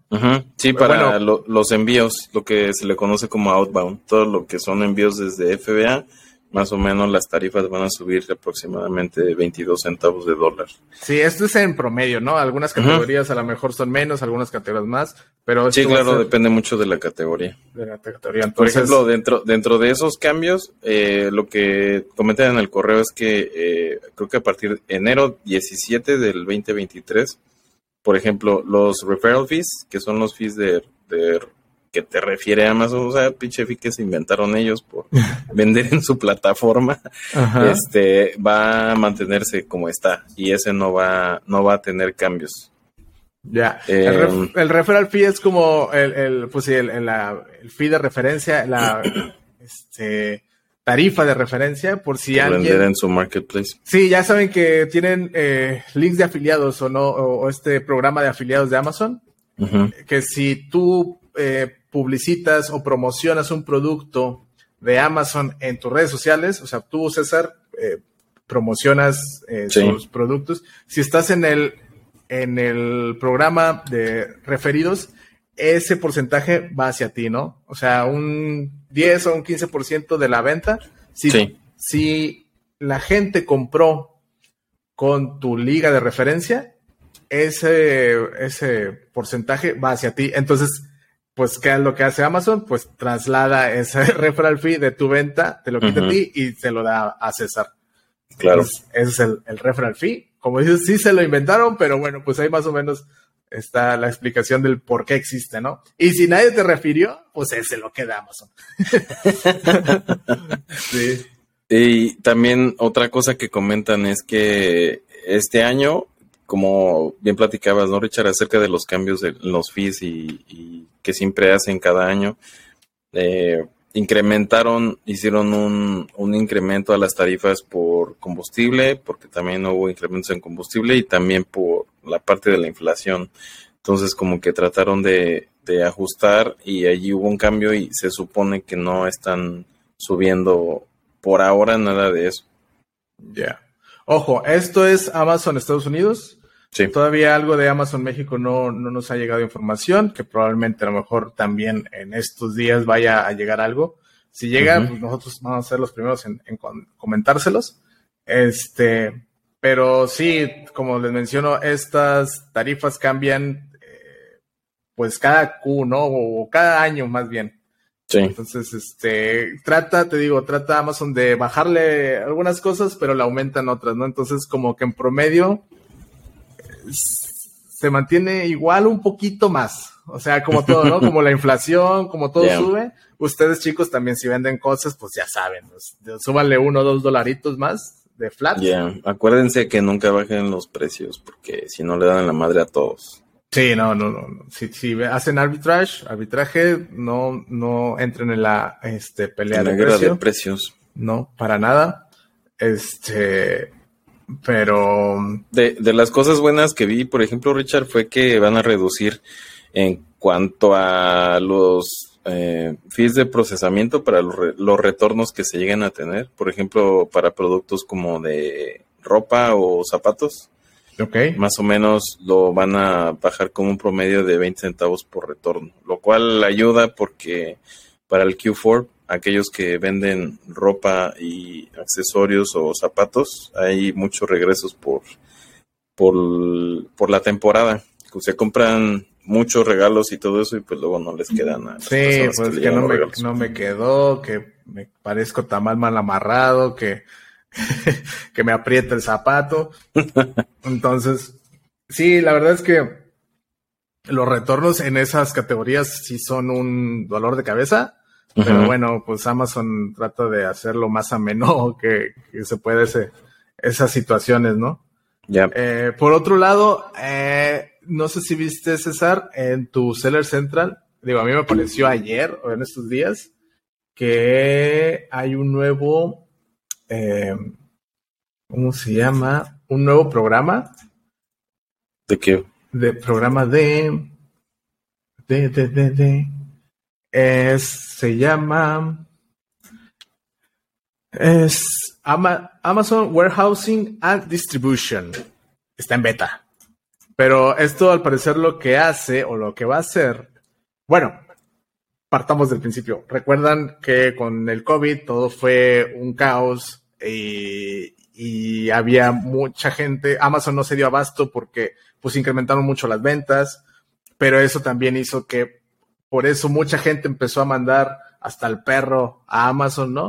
Sí, para los envíos, lo que se le conoce como outbound, todo lo que son envíos desde FBA más o menos las tarifas van a subir aproximadamente 22 centavos de dólar. Sí, esto es en promedio, ¿no? Algunas categorías a lo mejor son menos, algunas categorías más, pero... Sí, claro, depende mucho de la categoría. De la categoría. Por ejemplo, dentro, dentro de esos cambios, eh, lo que comentan en el correo es que eh, creo que a partir de enero 17 del 2023, por ejemplo, los referral fees, que son los fees de, de que te refiere a Amazon, o sea, pinche fi que se inventaron ellos por [LAUGHS] vender en su plataforma, este va a mantenerse como está y ese no va no va a tener cambios. Ya. el, em, referral fee es como el, el pues sí, el, el, fee de referencia, la [CLEARS THROAT] este, tarifa de referencia, por si alguien. Vender en su marketplace. Sí, ya saben que tienen eh, links de afiliados o no, o, este programa de afiliados de Amazon. Que si tú eh, publicitas o promocionas un producto de Amazon en tus redes sociales, o sea, tú, César, eh, promocionas sus productos. Si estás en el en el programa de referidos, ese porcentaje va hacia ti, ¿no? O sea, un 10 o un 15% de la venta. Si, si la gente compró con tu liga de referencia, ese, ese porcentaje va hacia ti. Entonces, pues, ¿qué es lo que hace Amazon? Pues traslada ese [LAUGHS] referral fee de tu venta, te lo quita a ti y se lo da a César. Claro. ese es el, el referral fee como dices, sí se lo inventaron, pero bueno, pues ahí más o menos está la explicación del por qué existe, ¿no? Y si nadie te refirió, pues ese lo queda Amazon. [LAUGHS] sí. Y también otra cosa que comentan es que este año, como bien platicabas, ¿no, Richard? Acerca de los cambios de los fees y, y que siempre hacen cada año. Eh, incrementaron, hicieron un, un, incremento a las tarifas por combustible, porque también hubo incrementos en combustible y también por la parte de la inflación. Entonces como que trataron de, de ajustar y allí hubo un cambio y se supone que no están subiendo por ahora nada de eso. Ya. Ojo, esto es Amazon Estados Unidos. Todavía algo de Amazon México no, no nos ha llegado información, que probablemente a lo mejor también en estos días vaya a llegar algo. Si llega, pues nosotros vamos a ser los primeros en, comentárselos. Este, pero sí, como les menciono, estas tarifas cambian eh, pues cada Q, ¿no? O, cada año más bien. Sí. Entonces, este, trata, te digo, trata Amazon de bajarle algunas cosas, pero le aumentan otras, ¿no? Entonces, como que en promedio, se mantiene igual un poquito más. O sea, como todo, ¿no? Como la inflación, como todo sube. Ustedes, chicos, también si venden cosas, pues ya saben, pues, súbanle uno o dos dolaritos más de flat. Ya, acuérdense que nunca bajen los precios, porque si no le dan la madre a todos. Sí, no, no, no. Si, si hacen arbitrage, arbitraje, no, no entren en la este, pelea de, de precios. No, para nada. Este, pero... De, de las cosas buenas que vi, por ejemplo, Richard, fue que van a reducir en cuanto a los eh, fees de procesamiento para los, los retornos que se lleguen a tener, por ejemplo, para productos como de ropa o zapatos. Okay. Más o menos lo van a bajar con un promedio de 20 centavos por retorno, lo cual ayuda porque para el Q4 aquellos que venden ropa y accesorios o zapatos, hay muchos regresos por, por, la temporada. Se compran muchos regalos y todo eso y pues luego no les quedan nada. Sí, pues que, no, me, no, me, quedó, que me parezco tan mal mal amarrado, que, [LAUGHS] que me aprieta el zapato. [LAUGHS] Entonces, sí, la verdad es que los retornos en esas categorías sí son un dolor de cabeza. Pero bueno, pues Amazon trata de hacerlo más ameno [LAUGHS] que, que se puede ese, esas situaciones, ¿no? Ya. Eh, por otro lado, eh, no sé si viste, César, en tu Seller Central, digo, a mí me pareció ayer o en estos días, que hay un nuevo, eh, ¿cómo se llama? Un nuevo programa. ¿De qué? De programa de, de, de, de, de es, se llama. Es Amazon Warehousing and Distribution. Está en beta. Pero esto al parecer lo que hace o lo que va a hacer. Bueno, partamos del principio. Recuerdan que con el COVID todo fue un caos y, y había mucha gente. Amazon no se dio abasto porque pues incrementaron mucho las ventas, pero eso también hizo que por eso mucha gente empezó a mandar hasta el perro a Amazon, ¿no?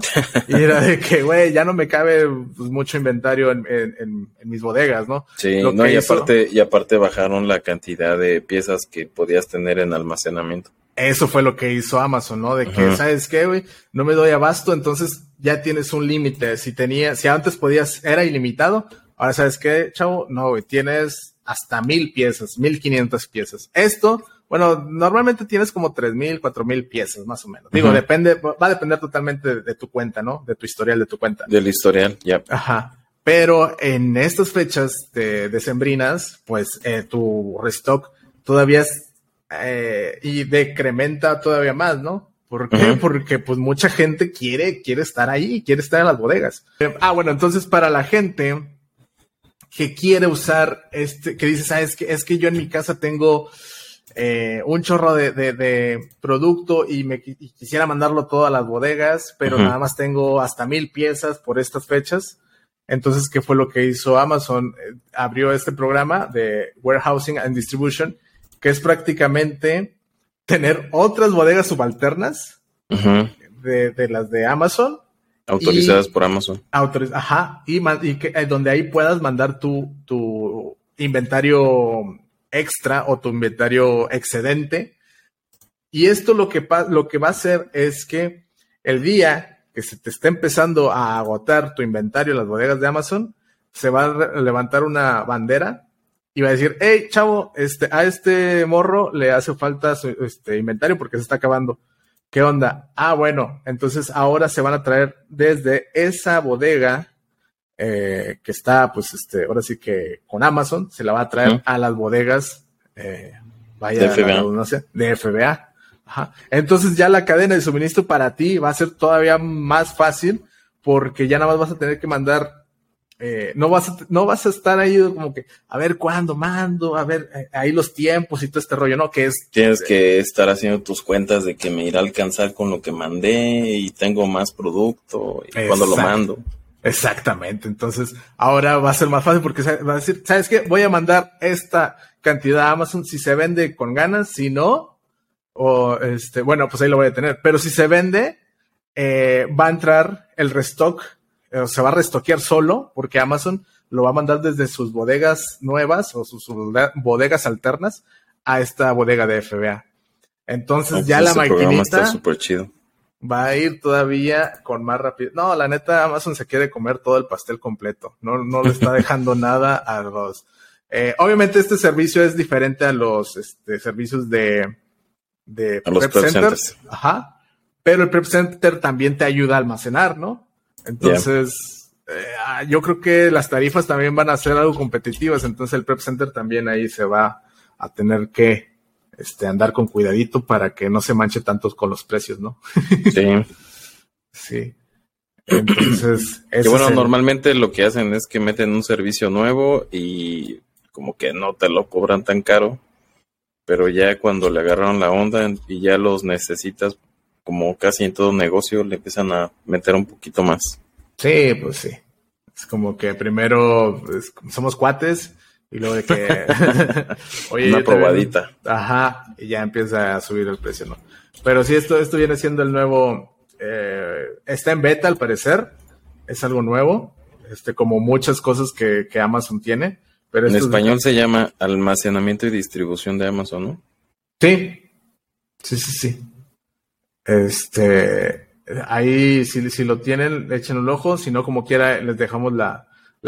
Y era de que, güey, ya no me cabe pues, mucho inventario en, mis bodegas, ¿no? Sí, y, aparte, y aparte bajaron la cantidad de piezas que podías tener en almacenamiento. eso fue lo que hizo Amazon, ¿no? De que, ¿sabes qué, güey? No me doy abasto, entonces ya tienes un límite. Si tenía, si antes podías, era ilimitado, ahora sabes qué, chavo, no, güey, tienes hasta mil piezas, mil quinientas piezas. Esto, bueno, normalmente tienes como tres mil, cuatro mil piezas, más o menos. Digo, depende, va a depender totalmente de, tu cuenta, ¿no? De tu historial de tu cuenta. Del historial, ya. Ajá. Pero en estas fechas de decembrinas, pues eh, tu restock todavía es, eh, y decrementa todavía más, ¿no? ¿Por qué? Porque pues mucha gente quiere, quiere estar ahí, quiere estar en las bodegas. Ah, bueno, entonces para la gente que quiere usar este, que dices, ah, es que, es que yo en mi casa tengo eh, un chorro de, de, producto y me quisiera mandarlo todo a las bodegas, pero nada más tengo hasta mil piezas por estas fechas. Entonces, ¿qué fue lo que hizo Amazon? Eh, abrió este programa de Warehousing and Distribution, que es prácticamente tener otras bodegas subalternas de, las de Amazon. Autorizadas por Amazon. ajá, y, y que, eh, donde ahí puedas mandar tu, tu inventario extra o tu inventario excedente. Y esto lo que, lo que va a hacer es que el día que se te está empezando a agotar tu inventario en las bodegas de Amazon, se va a levantar una bandera y va a decir, hey, chavo, este, a este morro le hace falta su este, inventario porque se está acabando. ¿Qué onda? Ah, bueno, entonces ahora se van a traer desde esa bodega eh, que está, pues, este, ahora sí que con Amazon, se la va a traer a las bodegas, eh, vaya, de FBA. de FBA. Entonces ya la cadena de suministro para ti va a ser todavía más fácil porque ya nada más vas a tener que mandar, eh, no, vas a, no vas a estar ahí como que, a ver cuándo mando, a ver eh, ahí los tiempos y todo este rollo, ¿no? Que es... Tienes que estar haciendo tus cuentas de que me irá a alcanzar con lo que mandé y tengo más producto y cuando lo mando. Exactamente, entonces ahora va a ser más fácil porque va a decir, ¿sabes qué? Voy a mandar esta cantidad a Amazon si se vende con ganas, si no, o este, bueno, pues ahí lo voy a tener. Pero si se vende, eh, va a entrar el restock, o se va a restoquear solo, porque Amazon lo va a mandar desde sus bodegas nuevas o sus, bodegas alternas a esta bodega de FBA. Entonces ya la maquinita chido. Va a ir todavía con más rápido. No, la neta, Amazon se quiere comer todo el pastel completo. No, no le está [LAUGHS] dejando nada a los. Eh, obviamente este servicio es diferente a los este, servicios de, de Prep, Center. Ajá. Pero el Prep Center también te ayuda a almacenar, ¿no? Entonces, eh, ah, yo creo que las tarifas también van a ser algo competitivas. Entonces, el Prep Center también ahí se va a tener que este, andar con cuidadito para que no se manche tanto con los precios, ¿no? [LAUGHS] Sí. sí. Entonces, que bueno, normalmente lo que hacen es que meten un servicio nuevo y como que no te lo cobran tan caro pero ya cuando le agarraron la onda y ya los necesitas, como casi en todo negocio, le empiezan a meter un poquito más. Sí, pues sí. Es como que primero pues, somos cuates y luego de que... [LAUGHS] Una probadita. Ajá, y ya empieza a subir el precio, ¿no? Pero sí, esto, esto viene siendo el nuevo... Eh, está en beta al parecer, es algo nuevo, este, como muchas cosas que, que Amazon tiene en español se llama almacenamiento y distribución de Amazon, ¿no? Sí, sí, sí, sí. Este, ahí si, si lo tienen, echen un ojo, si no, como quiera, les dejamos la,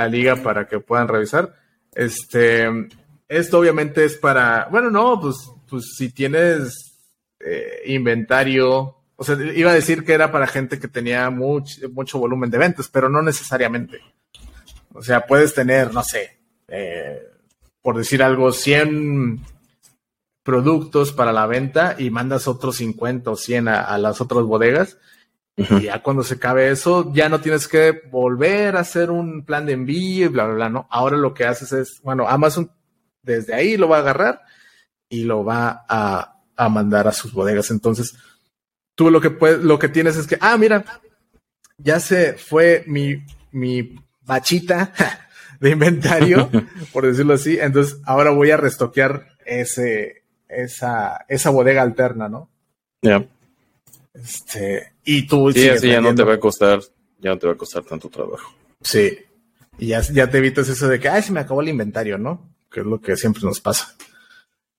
liga para que puedan revisar. Este, esto obviamente es para, bueno, no, pues, pues si tienes eh, inventario, o sea, iba a decir que era para gente que tenía mucho, mucho volumen de ventas, pero no necesariamente. O sea, puedes tener, no sé, eh, por decir algo, 100 productos para la venta y mandas otros 50 o 100 a, las otras bodegas. Y ya cuando se acabe eso, ya no tienes que volver a hacer un plan de envío y bla, bla, bla, ¿no? Ahora lo que haces es, bueno, Amazon desde ahí lo va a agarrar y lo va a, a mandar a sus bodegas. Entonces, tú lo que puedes, lo que tienes es que, ah, mira, ya se fue mi, mi bachita [LAUGHS] de inventario, [LAUGHS] por decirlo así. Entonces, ahora voy a restoquear ese, esa, esa bodega alterna, ¿no? Ya. Este, y tú sí, así ya no te va a costar, ya no te va a costar tanto trabajo. Sí. Y ya, ya te evitas eso de que, ay, se me acabó el inventario, ¿no? Que es lo que siempre nos pasa. [LAUGHS]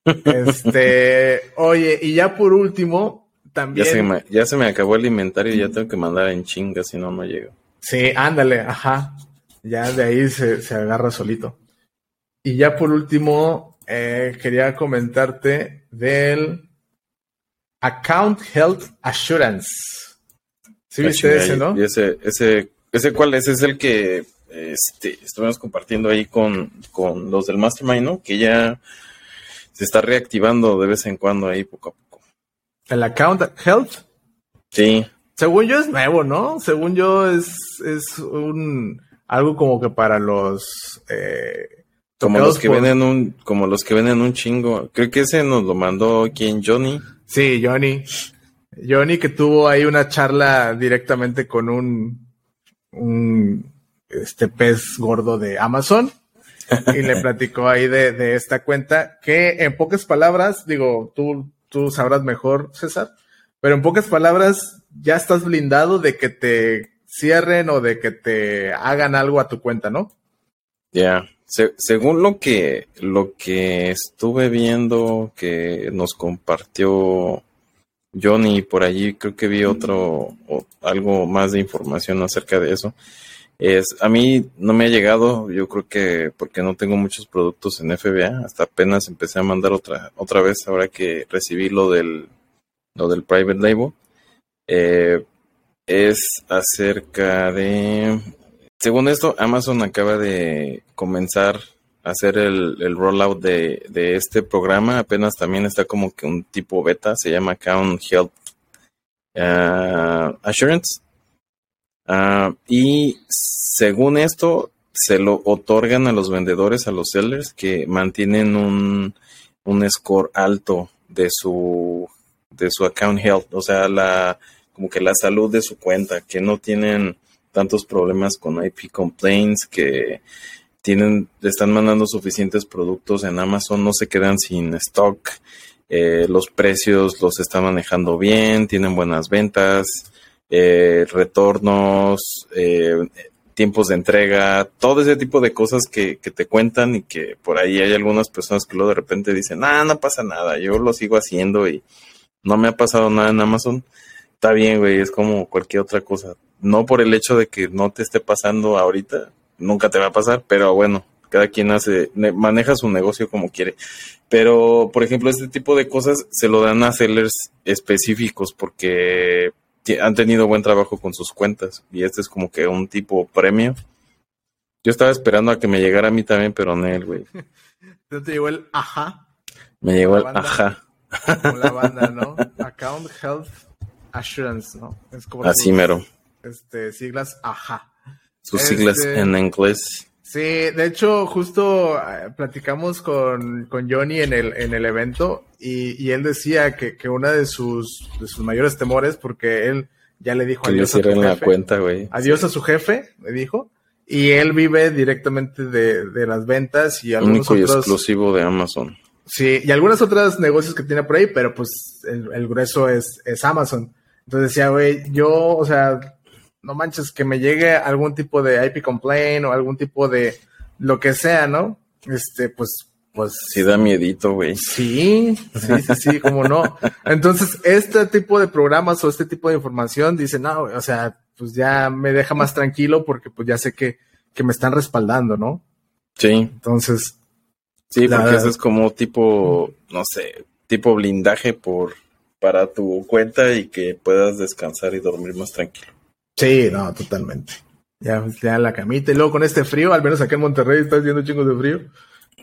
Este, oye, y ya por último, también. Ya se, me, ya se me acabó el inventario y ya tengo que mandar en chinga, si no, no llego. Sí, ándale, ajá. Ya de ahí se, se agarra solito. Y ya por último, eh, quería comentarte del Account Health Assurance. ¿Sí viste ese, no? y ese, ese, ese cuál es, es el que este, estuvimos compartiendo ahí con, con los del Mastermind, ¿no? Que ya se está reactivando de vez en cuando ahí poco a poco. El Account Health. Sí, Según yo es nuevo, ¿no? Según yo es, es un algo como que para los eh, como los que por- venden un, como los que venden un chingo. Creo que ese nos lo mandó quien Johnny. Sí, Johnny. Johnny que tuvo ahí una charla directamente con un, un este pez gordo de Amazon y le [LAUGHS] platicó ahí de, de esta cuenta que en pocas palabras, digo, tú, tú sabrás mejor, César, pero en pocas palabras ya estás blindado de que te cierren o de que te hagan algo a tu cuenta, ¿no? Ya, Se- según lo que lo que estuve viendo que nos compartió Johnny por allí, creo que vi otro o algo más de información acerca de eso. Es a mí no me ha llegado, yo creo que porque no tengo muchos productos en FBA, hasta apenas empecé a mandar otra otra vez ahora que recibí lo del lo del private label. Eh, es acerca de según esto, Amazon acaba de comenzar hacer el, el rollout de, de este programa. Apenas también está como que un tipo beta, se llama Account Health ah, Assurance. Ah, y según esto, se lo otorgan a los vendedores, a los sellers, que mantienen un, un score alto de su, de su account health, o sea, la, como que la salud de su cuenta, que no tienen tantos problemas con IP complaints, que tienen, están mandando suficientes productos en Amazon, no se quedan sin stock, eh, los precios los están manejando bien, tienen buenas ventas, eh, retornos, eh, tiempos de entrega, todo ese tipo de cosas que, que te cuentan y que por ahí hay algunas personas que luego de repente dicen, ah, no pasa nada, yo lo sigo haciendo y no me ha pasado nada en Amazon. Está bien, güey, es como cualquier otra cosa. No por el hecho de que no te esté pasando ahorita, nunca te va a pasar, pero bueno, cada quien hace, ne- maneja su negocio como quiere. Pero, por ejemplo, este tipo de cosas se lo dan a sellers específicos porque han tenido buen trabajo con sus cuentas y este es como que un tipo premio. Yo estaba esperando a que me llegara a mí también, pero no él, güey. [LAUGHS] ¿No te llegó el ajá? Me llegó el banda. ajá. Como la banda, [LAUGHS] ¿no? Account Health Assurance, ¿no? Es como Así sus, mero. Este, siglas ajá. Sus Este- siglas en inglés. Sí, de hecho, justo eh, platicamos con, con Johnny en el, en el evento y, y él decía que, que una de sus, de sus mayores temores, porque él ya le dijo Que le adiós a, tu cierren la jefe, cuenta, güey. adiós a su jefe, le dijo, y él vive directamente de, de las ventas y algunos Único y otros, exclusivo de Amazon. Sí, y algunos otros negocios que tiene por ahí, pero pues el, el grueso es, es Amazon. Entonces decía, güey, yo, o sea, no manches, que me llegue algún tipo de IP complaint o algún tipo de lo que sea, ¿no? Este, pues, pues. Sí da miedito, güey. Sí, sí, sí, sí, como no. Entonces, este tipo de programas o este tipo de información dice, no, o sea, pues ya me deja más tranquilo porque pues ya sé que, que me están respaldando, ¿no? Sí, Entonces, sí, La- porque eso es como tipo, no sé, tipo blindaje por para tu cuenta y que puedas descansar y dormir más tranquilo. Sí, no, totalmente. Ya, ya la camita. Y luego con este frío, al menos acá en Monterrey está haciendo chingos de frío.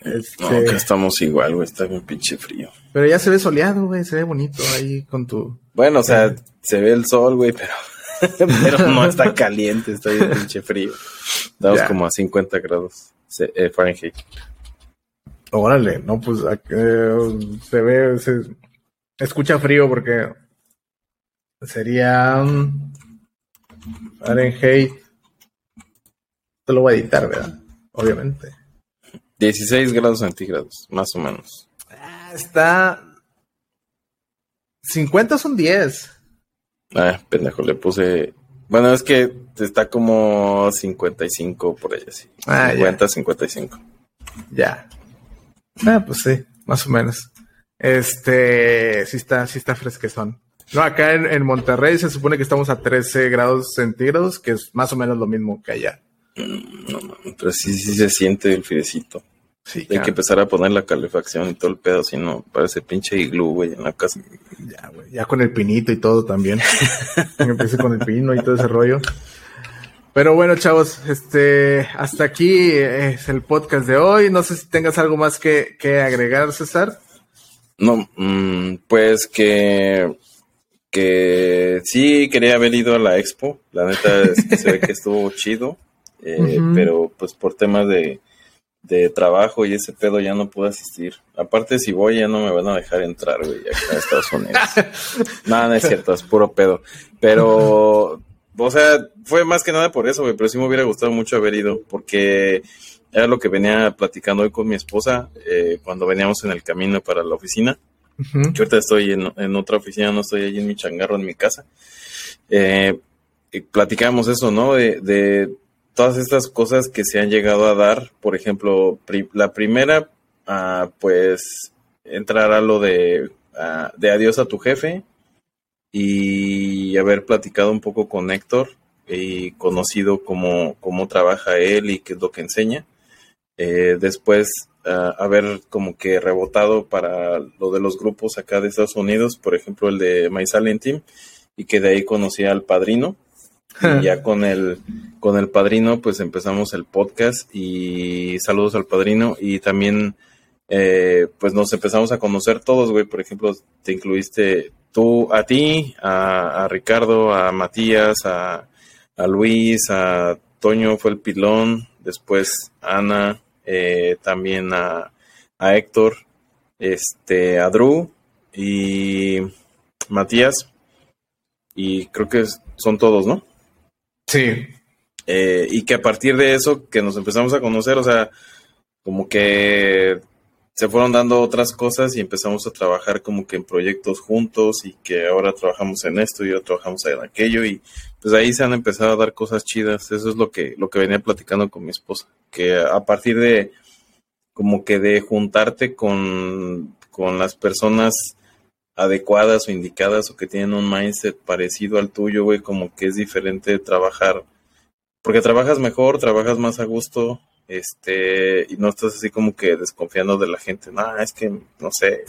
Este, No, que estamos igual, güey, está bien pinche frío. Pero ya se ve soleado, güey, se ve bonito ahí con tu... Bueno, o sea, se ve el sol, güey, pero, [LAUGHS] pero no está caliente, está bien pinche frío. Estamos Ya. como a 50 grados eh, Fahrenheit. Órale, no, pues eh, se ve, se escucha frío porque sería mm, Fahrenheit. Te lo voy a editar, ¿verdad? Obviamente. 16 grados centígrados, más o menos. Ah, está... 50 son 10. Ah, pendejo, le puse. Bueno, es que está como 55 por ahí así. Ah, ya. 50, 55. Ya. Ah, pues sí, más o menos. Este, sí está, sí está fresquezón. No, acá en, en, Monterrey se supone que estamos a 13 grados centígrados, que es más o menos lo mismo que allá. No, pero sí, sí se siente el friecito. Sí, Hay que empezar a poner la calefacción y todo el pedo, si no, parece pinche iglú, güey, en la casa. Ya, güey, ya con el pinito y todo también. [LAUGHS] Empecé con el pino y todo ese rollo. Pero bueno, chavos, este, hasta aquí es el podcast de hoy. No sé si tengas algo más que, que agregar, César. No, mmm, pues que, que sí quería haber ido a la expo. La neta es que se ve que estuvo [LAUGHS] chido, eh, pero pues por temas de, de trabajo y ese pedo ya no pude asistir. Aparte, si voy, ya no me van a dejar entrar, güey, acá a Estados Unidos. [LAUGHS] nada, no es cierto, es puro pedo. Pero, o sea, fue más que nada por eso, güey, pero sí me hubiera gustado mucho haber ido, porque era lo que venía platicando hoy con mi esposa eh, cuando veníamos en el camino para la oficina. Yo ahorita estoy en, otra oficina, no estoy allí en mi changarro, en mi casa. Eh, eso, ¿no? de todas estas cosas que se han llegado a dar, por ejemplo, la primera, ah, pues entrará lo de, ah, de adiós a tu jefe y haber platicado un poco con Héctor y conocido cómo, cómo trabaja él y qué es lo que enseña. Eh, después haber como que rebotado para lo de los grupos acá de Estados Unidos, por ejemplo el de My Silent Team, y que de ahí conocí al padrino. Y ya con el, con el padrino, pues empezamos el podcast y saludos al padrino. Y también, eh, pues nos empezamos a conocer todos, güey. Por ejemplo, te incluiste tú, a ti, a, Ricardo, a Matías, a, a, Luis, a Toño fue el pilón, después Ana, eh, también a, a Héctor, este, a Drew y Matías. Y creo que son todos, ¿no? Sí. Eh, y que a partir de eso que nos empezamos a conocer, o sea, como que se fueron dando otras cosas y empezamos a trabajar como que en proyectos juntos y que ahora trabajamos en esto y ahora trabajamos en aquello y pues ahí se han empezado a dar cosas chidas. Eso es lo que, lo que venía platicando con mi esposa, que a partir de como que de juntarte con, con las personas adecuadas o indicadas o que tienen un mindset parecido al tuyo, güey, como que es diferente trabajar, porque trabajas mejor, trabajas más a gusto, este, y no estás así como que desconfiando de la gente, no, es que, no sé,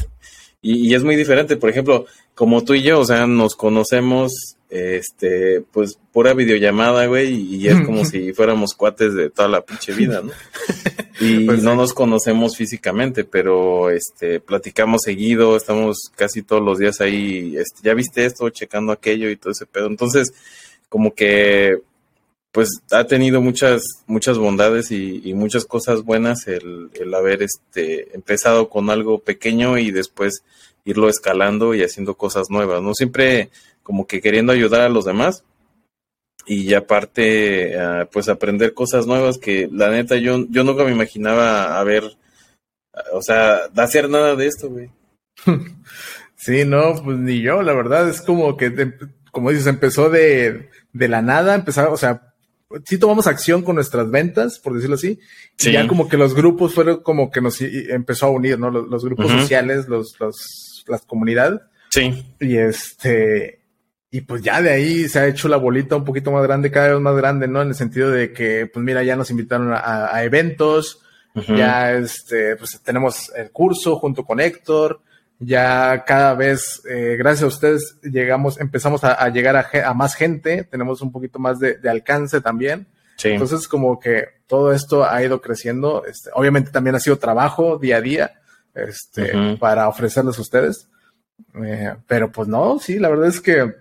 y, y es muy diferente, por ejemplo, como tú y yo, o sea, nos conocemos este, pues pura videollamada, güey, y es como [LAUGHS] si fuéramos cuates de toda la pinche vida, ¿no? [LAUGHS] Y pues no nos conocemos físicamente, pero este, platicamos seguido, estamos casi todos los días ahí, este, ya viste esto, checando aquello y todo ese pedo. Entonces, como que, pues ha tenido muchas, muchas bondades y, muchas cosas buenas el, haber este, empezado con algo pequeño y después irlo escalando y haciendo cosas nuevas, ¿no? Siempre como que queriendo ayudar a los demás y aparte uh, pues aprender cosas nuevas que la neta yo, yo nunca me imaginaba haber, o sea, de hacer nada de esto, güey. [LAUGHS] Sí, no, pues ni yo, la verdad es como que, como dices, empezó de, de la nada, empezar, o sea, sí tomamos acción con nuestras ventas, por decirlo así, sí. y ya como que los grupos fueron como que nos empezó a unir, ¿no? Los, los grupos uh -huh. sociales, los, los, las comunidades. Sí. Y este, y pues ya de ahí se ha hecho la bolita un poquito más grande, cada vez más grande, ¿no? En el sentido de que, pues mira, ya nos invitaron a, a eventos, uh -huh. ya este, pues tenemos el curso junto con Héctor, ya cada vez, eh, gracias a ustedes, llegamos, empezamos a, a llegar a, a, más gente, tenemos un poquito más de, de alcance también. Sí. Entonces, como que todo esto ha ido creciendo. Este, obviamente también ha sido trabajo día a día, este, uh -huh. para ofrecerles a ustedes. Eh, pero pues no, sí, la verdad es que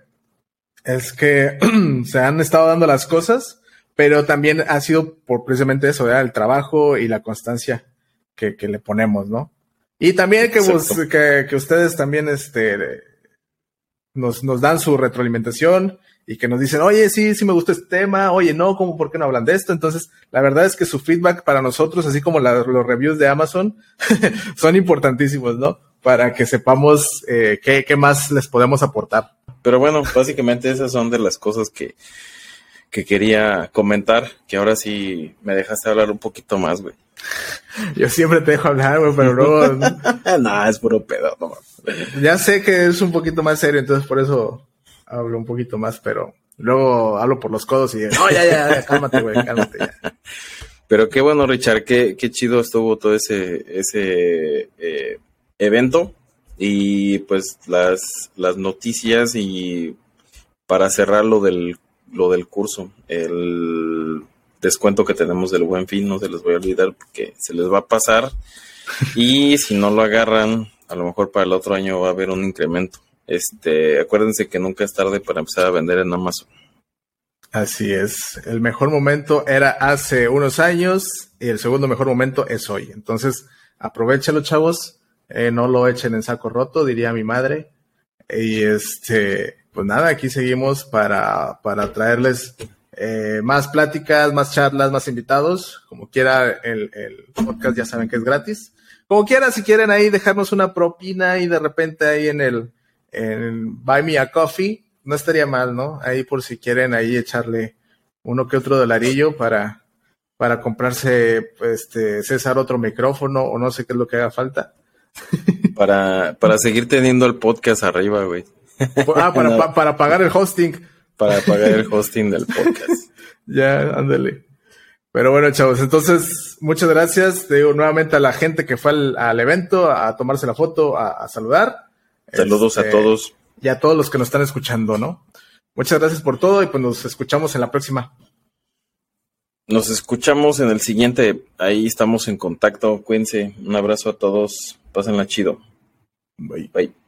es que [CLEARS THROAT] se han estado dando las cosas, pero también ha sido por precisamente eso, ¿verdad? el trabajo y la constancia que, que le ponemos, ¿no? Y también que, vos, que, que, ustedes también este, nos, nos dan su retroalimentación y que nos dicen, oye, sí, sí me gusta este tema, oye, no, ¿cómo, por qué no hablan de esto? Entonces, la verdad es que su feedback para nosotros, así como la, los reviews de Amazon, [LAUGHS] son importantísimos, ¿no? Para que sepamos eh, qué, qué más les podemos aportar. Pero bueno, básicamente esas son de las cosas que, que quería comentar, que ahora sí me dejaste hablar un poquito más, güey. [LAUGHS] Yo siempre te dejo hablar, güey, pero luego... [LAUGHS] no, es puro pedo, no. Ya sé que es un poquito más serio, entonces por eso hablo un poquito más, pero luego hablo por los codos y no, ya, ya, ya cálmate, güey, cálmate ya. [LAUGHS] Pero qué bueno, Richard, qué, qué chido estuvo todo ese, ese eh, evento y pues las, las noticias y para cerrar lo del, lo del curso, el descuento que tenemos del buen fin, no se les voy a olvidar porque se les va a pasar [LAUGHS] y si no lo agarran, a lo mejor para el otro año va a haber un incremento. Este, acuérdense que nunca es tarde para empezar a vender en Amazon. Así es. El mejor momento era hace unos años y el segundo mejor momento es hoy. Entonces, aprovechalo, chavos. Eh, no lo echen en saco roto, diría mi madre. Y este, pues nada, aquí seguimos para, para traerles eh, más pláticas, más charlas, más invitados. Como quiera, el, el podcast ya saben que es gratis. Como quiera, si quieren ahí dejarnos una propina y de repente ahí en el, en Buy Me a Coffee, no estaría mal, ¿no? Ahí por si quieren ahí echarle uno que otro dolarillo para, para comprarse, este, César otro micrófono o no sé qué es lo que haga falta. Para, para seguir teniendo el podcast arriba, güey. Ah, para, para pagar el hosting. Para pagar el hosting del podcast. [LAUGHS] ya, ándale. Pero bueno, chavos, entonces, muchas gracias. Te digo nuevamente a la gente que fue al, evento a tomarse la foto, a, saludar. Saludos a este, todos. Y a todos los que nos están escuchando, ¿no? Muchas gracias por todo y pues nos escuchamos en la próxima. Nos escuchamos en el siguiente. Ahí estamos en contacto. Cuídense. Un abrazo a todos. Pásenla chido. Bye. Bye.